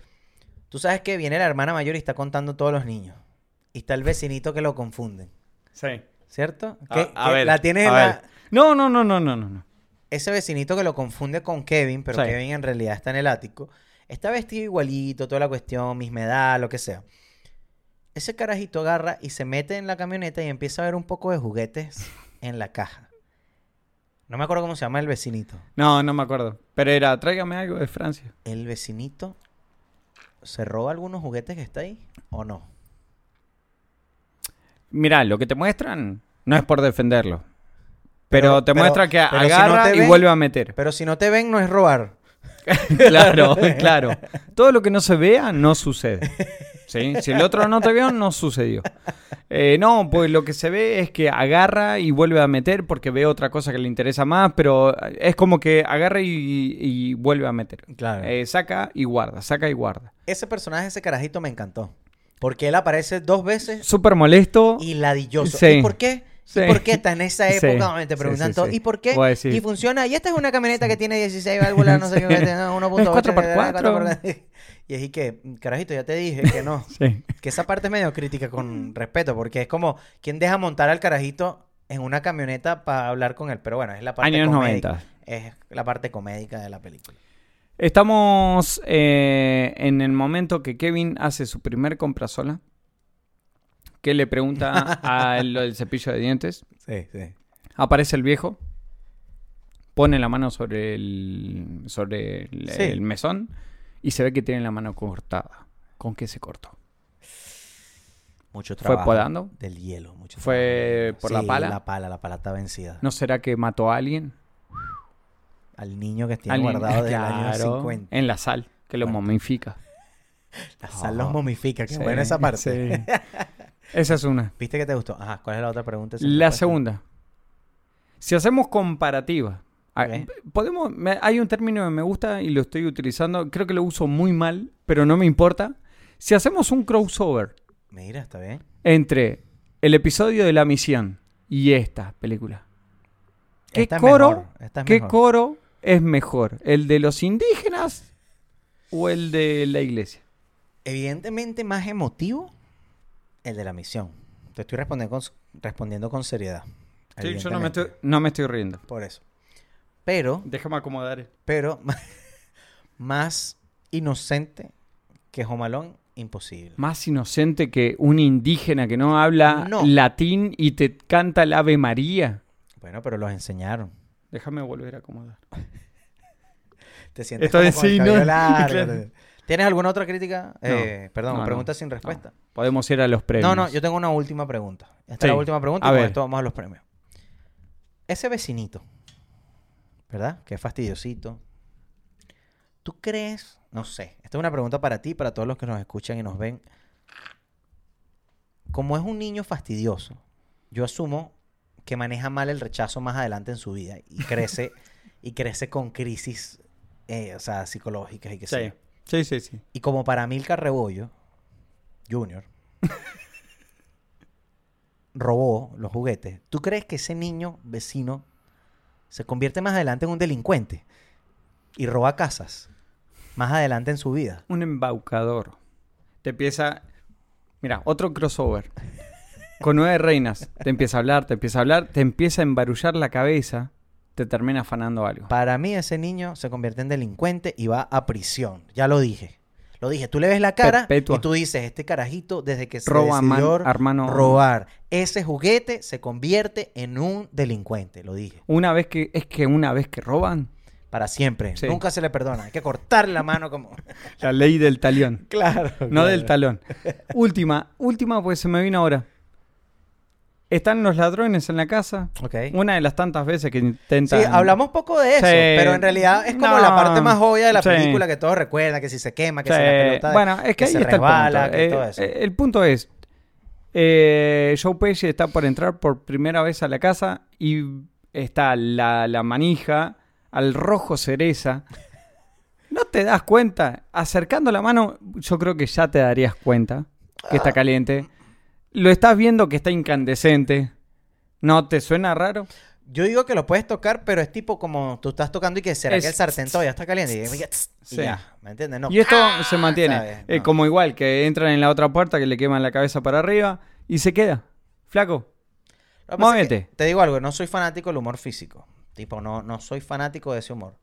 Tú sabes que viene la hermana mayor y está contando todos los niños. Y está el vecinito que lo confunden. Sí. ¿Cierto? A- Que- a ver, La tienes en la- No, no, no, no, no, no. no. Ese vecinito que lo confunde con Kevin, pero Sí. Kevin en realidad está en el ático. Está vestido igualito, toda la cuestión, misma edad, lo que sea. Ese carajito agarra y se mete en la camioneta y empieza a ver un poco de juguetes en la caja. No me acuerdo cómo se llama el vecinito. No, no me acuerdo. Pero era, tráigame algo de Francia. ¿El vecinito se roba algunos juguetes que está ahí o no? Mira, lo que te muestran no es por defenderlo. Pero, Pero- te pero- muestra que pero si no agarra te y ven- vuelve a meter. Pero si no te ven, no es robar. claro, claro. Todo lo que no se vea no sucede. ¿Sí? Si el otro no te vio, no sucedió. Eh, no, pues lo que se ve es que agarra y vuelve a meter porque ve otra cosa que le interesa más, pero es como que agarra y, y vuelve a meter. Claro. Eh, saca y guarda, saca y guarda. Ese personaje, ese carajito me encantó. Porque él aparece dos veces Súper molesto. y ladilloso. Sí. ¿Y por qué? Sí. ¿Y por qué está en esa Sí, época donde te sí, preguntan sí, todo? sí. ¿Y por qué? Y funciona. Y esta es una camioneta que tiene 16 válvulas, no sé qué, no, 1.8. Es 4x4. 4x4. Y es y que, carajito, ya te dije que no. Sí. Que esa parte es medio crítica con respeto, porque es como, ¿quién deja montar al carajito en una camioneta para hablar con él? Pero bueno, es la parte Años comédica. 90. Es la parte comédica de la película. Estamos eh, en el momento que Kevin hace su primer compra sola. Que le pregunta a lo del cepillo de dientes. Sí, sí. Aparece el viejo. Pone la mano sobre el, sobre el, Sí. el mesón. Y se ve que tiene la mano cortada. ¿Con qué se cortó? Mucho ¿Fue trabajo. podando? Del hielo. Mucho ¿Fue trabajo. por la pala? la pala, la pala está vencida. ¿No será que mató a alguien? Al niño que tiene guardado año Claro, 50. En la sal, que lo Bueno. momifica. La sal los Ah, momifica. Qué Sí, buena esa parte. sí. Esa es una. ¿Viste que te gustó? Ajá, ¿cuál es la otra pregunta? La segunda. Si hacemos comparativa. Ah. Podemos, me- hay un término que me gusta y lo estoy utilizando. Creo que lo uso muy mal, pero no me importa. Si hacemos un crossover Mira, está bien. entre el episodio de la misión y esta película. ¿Qué Esta coro? esta es ¿Qué mejor. coro es mejor? ¿El de los indígenas o el de la iglesia? Evidentemente más emotivo el de la misión. Te estoy respondiendo con, respondiendo con seriedad. Sí, yo no me, estoy, no me estoy riendo. Por eso. Pero, Déjame acomodar. pero, más inocente que Jomalón, imposible. Más inocente que un indígena que no habla No. latín y te canta el Ave María. Bueno, pero los enseñaron. Déjame volver a acomodar. Te sientes Esto como es con el sí, cabello ¿no? largo. Claro. ¿Tienes alguna otra crítica? Eh, perdón, No, pregunta sin respuesta. Podemos ir a los premios. No, no, yo tengo una última pregunta. Esta Sí. es la última pregunta A y con esto vamos a los premios. Ese vecinito, ¿verdad? Que es fastidiosito. ¿Tú crees? No sé. Esta es una pregunta para ti, para todos los que nos escuchan y nos ven. Como es un niño fastidioso, yo asumo que maneja mal el rechazo más adelante en su vida y crece y crece con crisis, eh, o sea, psicológicas y que Sí. yo. sí, sí, sí. Y como para Milcar Rebollo, Junior, robó los juguetes, ¿tú crees que ese niño vecino se convierte más adelante en un delincuente y roba casas más adelante en su vida? Un embaucador. Te empieza... Mira, otro crossover. Con nueve reinas. Te empieza a hablar, te empieza a hablar, te empieza a embarullar la cabeza, te termina afanando algo. Para mí ese niño se convierte en delincuente y va a prisión. Ya lo dije. Lo dije. Tú le ves la cara Perpetua. y tú dices, este carajito desde que se Roba man- decidió hermano- robar ese juguete se convierte en un delincuente. Lo dije. Una vez que... Es que una vez que roban, Para siempre. Sí. Nunca se le perdona. Hay que cortarle la mano como... la ley del talión. claro. No del talón. última, última, pues se me vino ahora. Están los ladrones en la casa. Ok. Una de las tantas veces que Sí, intentan. hablamos poco de eso, Sí. pero en realidad es como No. la parte más obvia de la Sí. película que todos recuerdan, que si se quema, que Sí, si la pelota de- bueno, es que, ahí se está resbala, el punto. que Eh, todo eso. eh, el punto es, eh, Joe Pesci está por entrar por primera vez a la casa y está la, la manija al rojo cereza. ¿No te das cuenta? Acercando la mano, yo creo que ya te darías cuenta que Ah. está caliente. Lo estás viendo que está incandescente. ¿No te suena raro? Yo digo que lo puedes tocar, pero es tipo como tú estás tocando y que será Es- que el sartén todavía está caliente. Y, y Sí. ya, ¿me entiendes? No. Y esto ¡Ah! se mantiene. Eh, No. como igual, que entran en la otra puerta, que le queman la cabeza para arriba y se queda. Flaco. Pasa es que te digo algo, no soy fanático del humor físico. Tipo, no, no soy fanático de ese humor.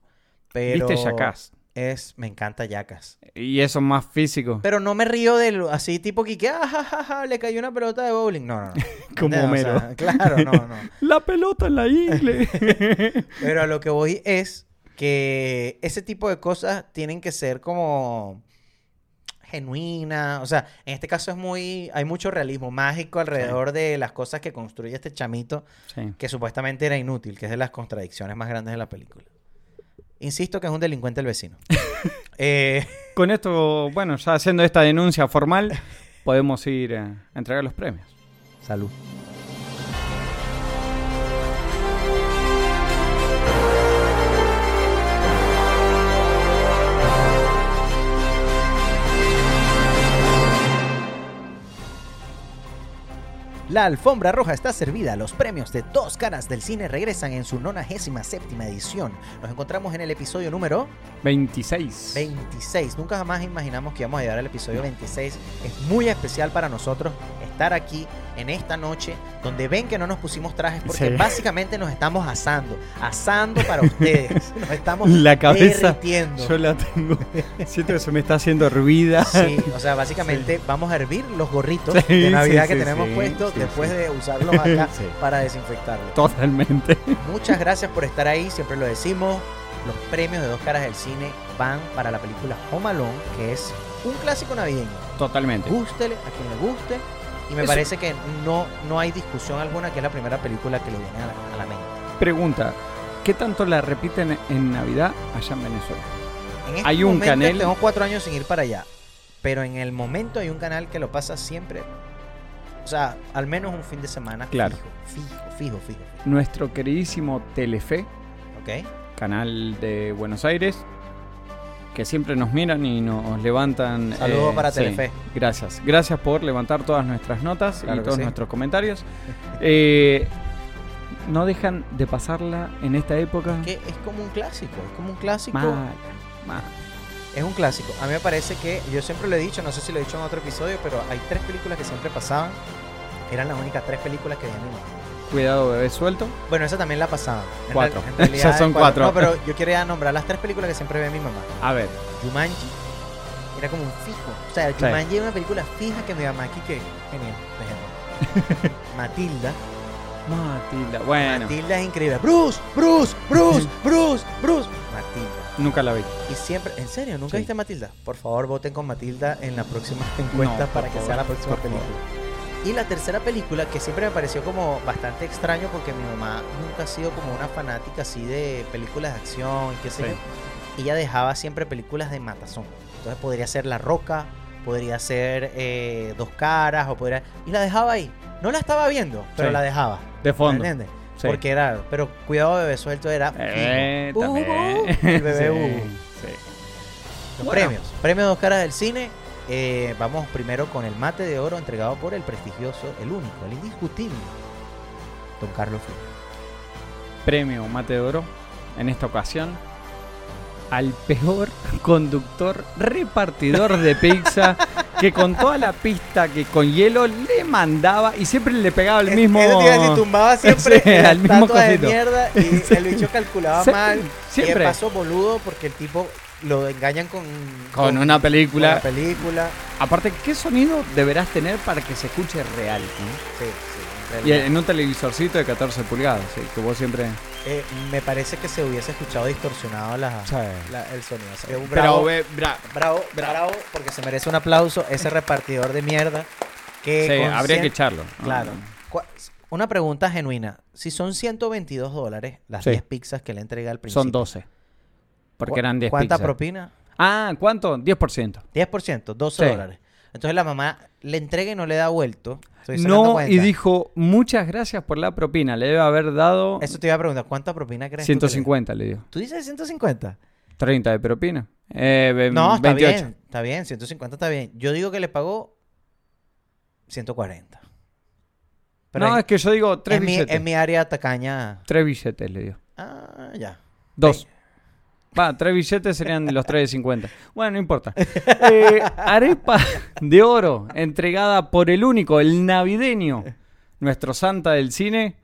Pero ¿Viste Jackass? Es, me encanta Jackass. Y eso más físico. Pero no me río del así tipo que, que, ah, ja, ja, ja, le cayó una pelota de bowling. No, no, no. Como ¿Entiendes? O sea, Homero. claro, no, no. La pelota en la ingle. Pero a lo que voy es que ese tipo de cosas tienen que ser como genuinas. O sea, en este caso es muy. Hay mucho realismo mágico alrededor de las cosas que construye este chamito, sí. que supuestamente era inútil, que es de las contradicciones más grandes de la película. Insisto que es un delincuente el vecino. Eh, Con esto, bueno, ya haciendo esta denuncia formal, podemos ir a entregar los premios. salud. La alfombra roja está servida. Los premios de Dos Caras del Cine regresan en su 97 edición. Nos encontramos en el episodio número 26. 26. Nunca jamás imaginamos que íbamos a llegar al episodio 26. Es muy especial para nosotros estar aquí en esta noche donde ven que no nos pusimos trajes porque Sí. básicamente nos estamos asando. Asando para ustedes. Nos estamos La cabeza, derritiendo. Yo la tengo. Siento que se me está haciendo hervida. Sí, o sea, básicamente vamos a hervir los gorritos Sí, de Navidad que tenemos puestos sí, después sí. de usarlos acá para desinfectarlos. Totalmente. Muchas gracias por estar ahí, siempre lo decimos. Los premios de dos caras del cine van para la película Home Alone, que es un clásico navideño. Totalmente. Gústele a quien le guste. Y me Eso- parece que no, no hay discusión alguna que es la primera película que le viene a la, a la mente. Pregunta. ¿Qué tanto la repiten en Navidad allá en Venezuela? En este Hay un canal- Tengo cuatro años sin ir para allá. Pero en el momento hay un canal que lo pasa siempre. O sea, al menos un fin de semana. Claro. Fijo, fijo, fijo, fijo. Nuestro queridísimo Telefe, ¿Ok? canal de Buenos Aires, que siempre nos miran y nos levantan. Saludos eh, para sí, Telefe. Gracias. Gracias por levantar todas nuestras notas Claro y todos sí. nuestros comentarios. Eh, no dejan de pasarla en esta época. Que es como un clásico. Es como un clásico. Mal, mal. Es un clásico. A mí me parece que, yo siempre lo he dicho, no sé si lo he dicho en otro episodio, pero hay tres películas que siempre pasaban. Eran las únicas tres películas que veía mi mamá. Cuidado, bebé suelto. Bueno, esa también la pasaban. En Cuatro. real- en realidad Ya son cuatro. No, pero yo quería nombrar las tres películas que siempre ve mi mamá. A ver, Jumanji era como un fijo. O sea, Jumanji era una película fija que mi mamá aquí que genial. Matilda. Matilda. Bueno, Matilda es increíble. Bruce, Bruce, Bruce, Bruce, Bruce. Matilda. nunca la vi. Y siempre, ¿en serio? ¿Nunca Sí. viste Matilda? Por favor, voten con Matilda en la próxima encuesta por para que favor, sea la próxima película. Y la tercera película, que siempre me pareció como bastante extraño porque mi mamá nunca ha sido como una fanática así de películas de acción y qué sé Sí. yo. Ella dejaba siempre películas de matazón. Entonces podría ser La Roca, podría ser eh, Dos Caras, o podría... Y la dejaba ahí. No la estaba viendo, pero Sí. la dejaba. De ¿Me fondo. entiendes? Sí. Porque era... Pero cuidado, bebé suelto era... Eh, fijo. también. Uh, el bebé Sí, Hugo. sí. Los Bueno. premios. Premios Dos Caras del Cine. Eh, vamos primero con el mate de oro entregado por el prestigioso, el único, el indiscutible, Don Carlos Flores. Premio Mate de Oro. En esta ocasión. Al peor conductor repartidor de pizza que con toda la pista que con hielo le mandaba y siempre le pegaba el mismo. Decir, tumbaba siempre Sí, al mismo de mierda y Sí. el bicho calculaba Sí, mal. siempre. Y paso boludo porque el tipo lo engañan con, Con una con película. la película. Aparte, ¿qué sonido deberás tener para que se escuche real? no? Sí, Y en un televisorcito de 14 pulgadas, sí, que vos siempre. Eh, me parece que se hubiese escuchado distorsionado la- la- el sonido. Así que un Pero, bravo, ve, bra- bravo, bravo, porque se merece un aplauso ese repartidor de mierda. Que sí, con habría que echarlo. ¿no? Claro. Cu- Una pregunta genuina. Si son 122 dólares las Sí. 10 pizzas que le entrega al principio. Son 12. Porque ¿cu- eran 10 ¿Cuánta pizzas. propina? Ah, ¿cuánto? 10%. 10%, 12 Sí. dólares. Entonces la mamá le entrega y no le da vuelto. Estoy No, cuenta. y dijo, muchas gracias por la propina. Le debe haber dado Eso te iba a preguntar, ¿cuánta propina crees tú que le- 150, le dio. ¿Tú dices 150? 30 de propina. Eh, No, está 28. bien, está bien, 150 está bien. Yo digo que le pagó 140. Pero no, es, es que yo digo tres mi, billetes. es mi área tacaña. Tres billetes le dio. Ah, ya. Dos. Va, tres billetes serían los tres de 50. Bueno, no importa. Eh, arepa de oro entregada por el único, el navideño, nuestro santa del cine,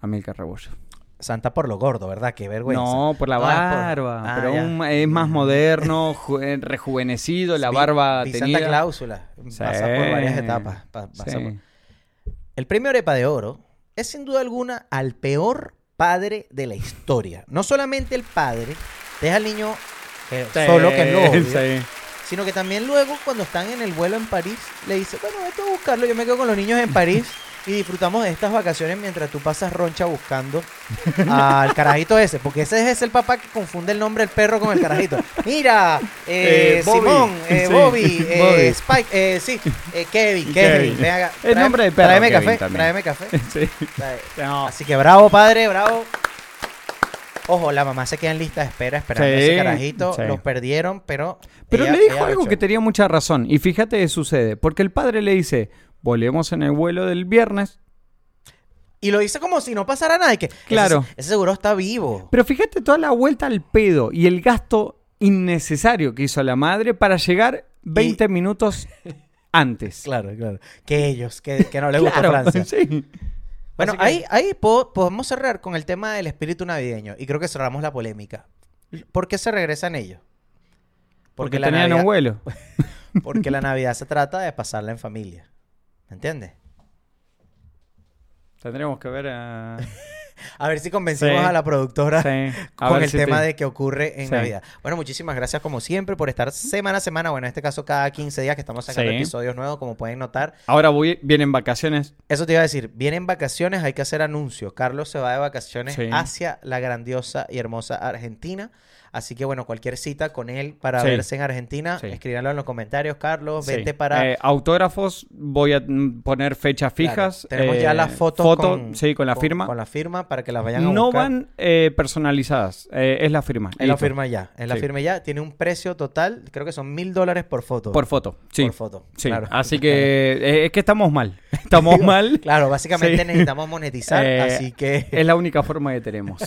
Amilcar Rebollo. Santa por lo gordo, ¿verdad? Qué vergüenza. No, por la por- barba. Ah, pero un- es más moderno, eh, rejuvenecido, la barba vi tenida. Santa Cláusula. Sí. Pasa por varias etapas. pa- pasa Sí. por- El premio Arepa de Oro es sin duda alguna al peor padre de la historia. No solamente el padre deja al niño eh, solo que no, Sí. sino que también luego cuando están en el vuelo en París le dice, bueno, vete a buscarlo, yo me quedo con los niños en París y disfrutamos de estas vacaciones mientras tú pasas roncha buscando al carajito ese, porque ese es el papá que confunde el nombre del perro con el carajito. Mira, eh, Eh, Bobby. Simón, eh, Sí, Bobby, eh, Bobby. Spike, eh, sí, eh, Kevin, Kevin, Kevin. ven acá, El nombre de perro, Tráeme café, tráeme café. Sí. Trae- No. Así que bravo, padre, bravo. Ojo, la mamá se queda en lista de espera esperando a ese carajito. sí. Los perdieron, pero. Pero ella- le dijo algo luchó. que tenía mucha razón. Y fíjate qué sucede. Porque el padre le dice, volvemos en el vuelo del viernes. Y lo hice como si no pasara nada. Y que Claro. Ese, ese seguro está vivo. Pero fíjate toda la vuelta al pedo y el gasto innecesario que hizo la madre para llegar 20 minutos antes. Claro, claro. Que ellos, que, que no les gusta Claro, Francia. sí. Bueno, que- ahí, ahí po- podemos cerrar con el tema del espíritu navideño. Y creo que cerramos la polémica. ¿Por qué se regresan ellos? Porque, la tenían Navidad- un vuelo. Porque la Navidad se trata de pasarla en familia. ¿Me entiendes? Tendremos que ver a... A ver si convencimos Sí. a la productora Sí, a con el si tema te- de que ocurre en Sí. Navidad. Bueno, muchísimas gracias como siempre por estar semana a semana, bueno, en este caso cada 15 días que estamos sacando episodios nuevos, como pueden notar. Ahora voy, vienen vacaciones. Eso te iba a decir, vienen vacaciones, hay que hacer anuncios. Carlos se va de vacaciones hacia la grandiosa y hermosa Argentina. Así que bueno, cualquier cita con él para Sí. verse en Argentina, Sí. escríbanlo en los comentarios, Carlos, Sí. vete para... Eh, autógrafos, voy a mm, poner fechas Claro, fijas. tenemos eh, ya las fotos foto, con, sí, con la firma. Con la firma para que las vayan a no buscar. van eh, personalizadas, eh, es la firma. Es la firma ya, es la firma ya. Tiene un precio total, creo que son mil dólares por foto. Por foto, sí. Por foto, Sí, claro. así que eh, es que estamos mal. Estamos mal. Claro, básicamente necesitamos monetizar, Eh, así que Es la única forma que tenemos.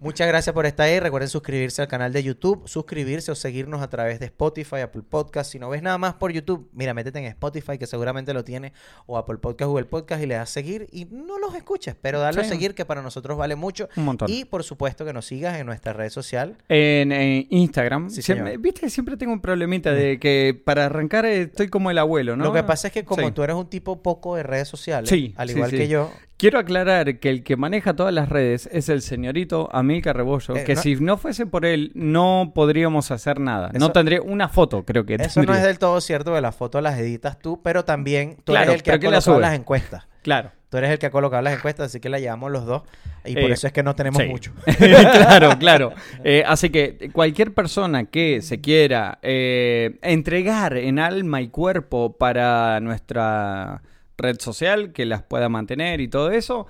muchas gracias por estar ahí. Recuerden suscribirse al canal de YouTube, suscribirse o seguirnos a través de Spotify, Apple Podcast. Si no ves nada más por YouTube, mira, métete en Spotify que seguramente lo tiene, o Apple Podcast, Google Podcast y le das seguir y no los escuches, pero dale a seguir que para nosotros vale mucho. Un montón. Y por supuesto que nos sigas en nuestra red social. En, en Instagram, Sí, siempre- viste, siempre tengo un problemita de que para arrancar eh, estoy como el abuelo, ¿no? Lo que pasa es que como Sí. tú eres un tipo poco de redes sociales, Sí, al igual que yo, Quiero aclarar que el que maneja todas las redes es el señorito Amilcar Rebollo, Eh, que no- si no fuese por él no podríamos hacer nada. Eso- no tendría una foto, creo que Eso no es del todo cierto, que las fotos las editas tú, pero también tú Claro, eres el que ha ¿quién la colocado las encuestas. Claro. Tú eres el que ha colocado las encuestas, así que la llevamos los dos. Y por Eh, eso es que no tenemos Sí. mucho. claro, claro. Eh, así que cualquier persona que se quiera entregar en alma y cuerpo para nuestra red social, que las pueda mantener y todo eso,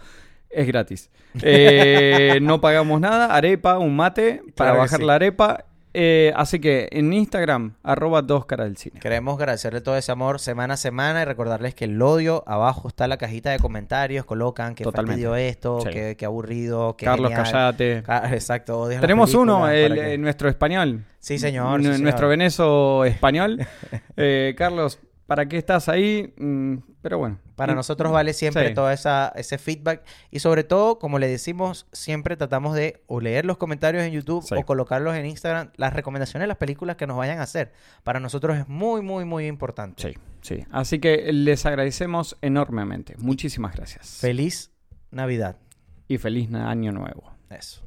es gratis. Eh, no pagamos nada, arepa, un mate para Claro bajar sí. la arepa. Eh, así que en Instagram, arroba dos caras del cine. Queremos agradecerle todo ese amor semana a semana y recordarles que el odio, abajo está la cajita de comentarios, colocan que fastidio esto, Sí. que, que aburrido, que Carlos, callate. Ca- Exacto, Tenemos uno, el, que- eh, nuestro español. Sí, señor. Sí, señor. Nuestro venezo español. Eh, Carlos, ¿para qué estás ahí? Mm, pero bueno. Para nosotros vale siempre sí. todo esa, ese feedback y sobre todo, como le decimos, siempre tratamos de o leer los comentarios en YouTube Sí. o colocarlos en Instagram, las recomendaciones de las películas que nos vayan a hacer. Para nosotros es muy, muy, muy importante. Sí, sí. Así que les agradecemos enormemente. Muchísimas gracias. Feliz Navidad. y feliz año nuevo. Eso.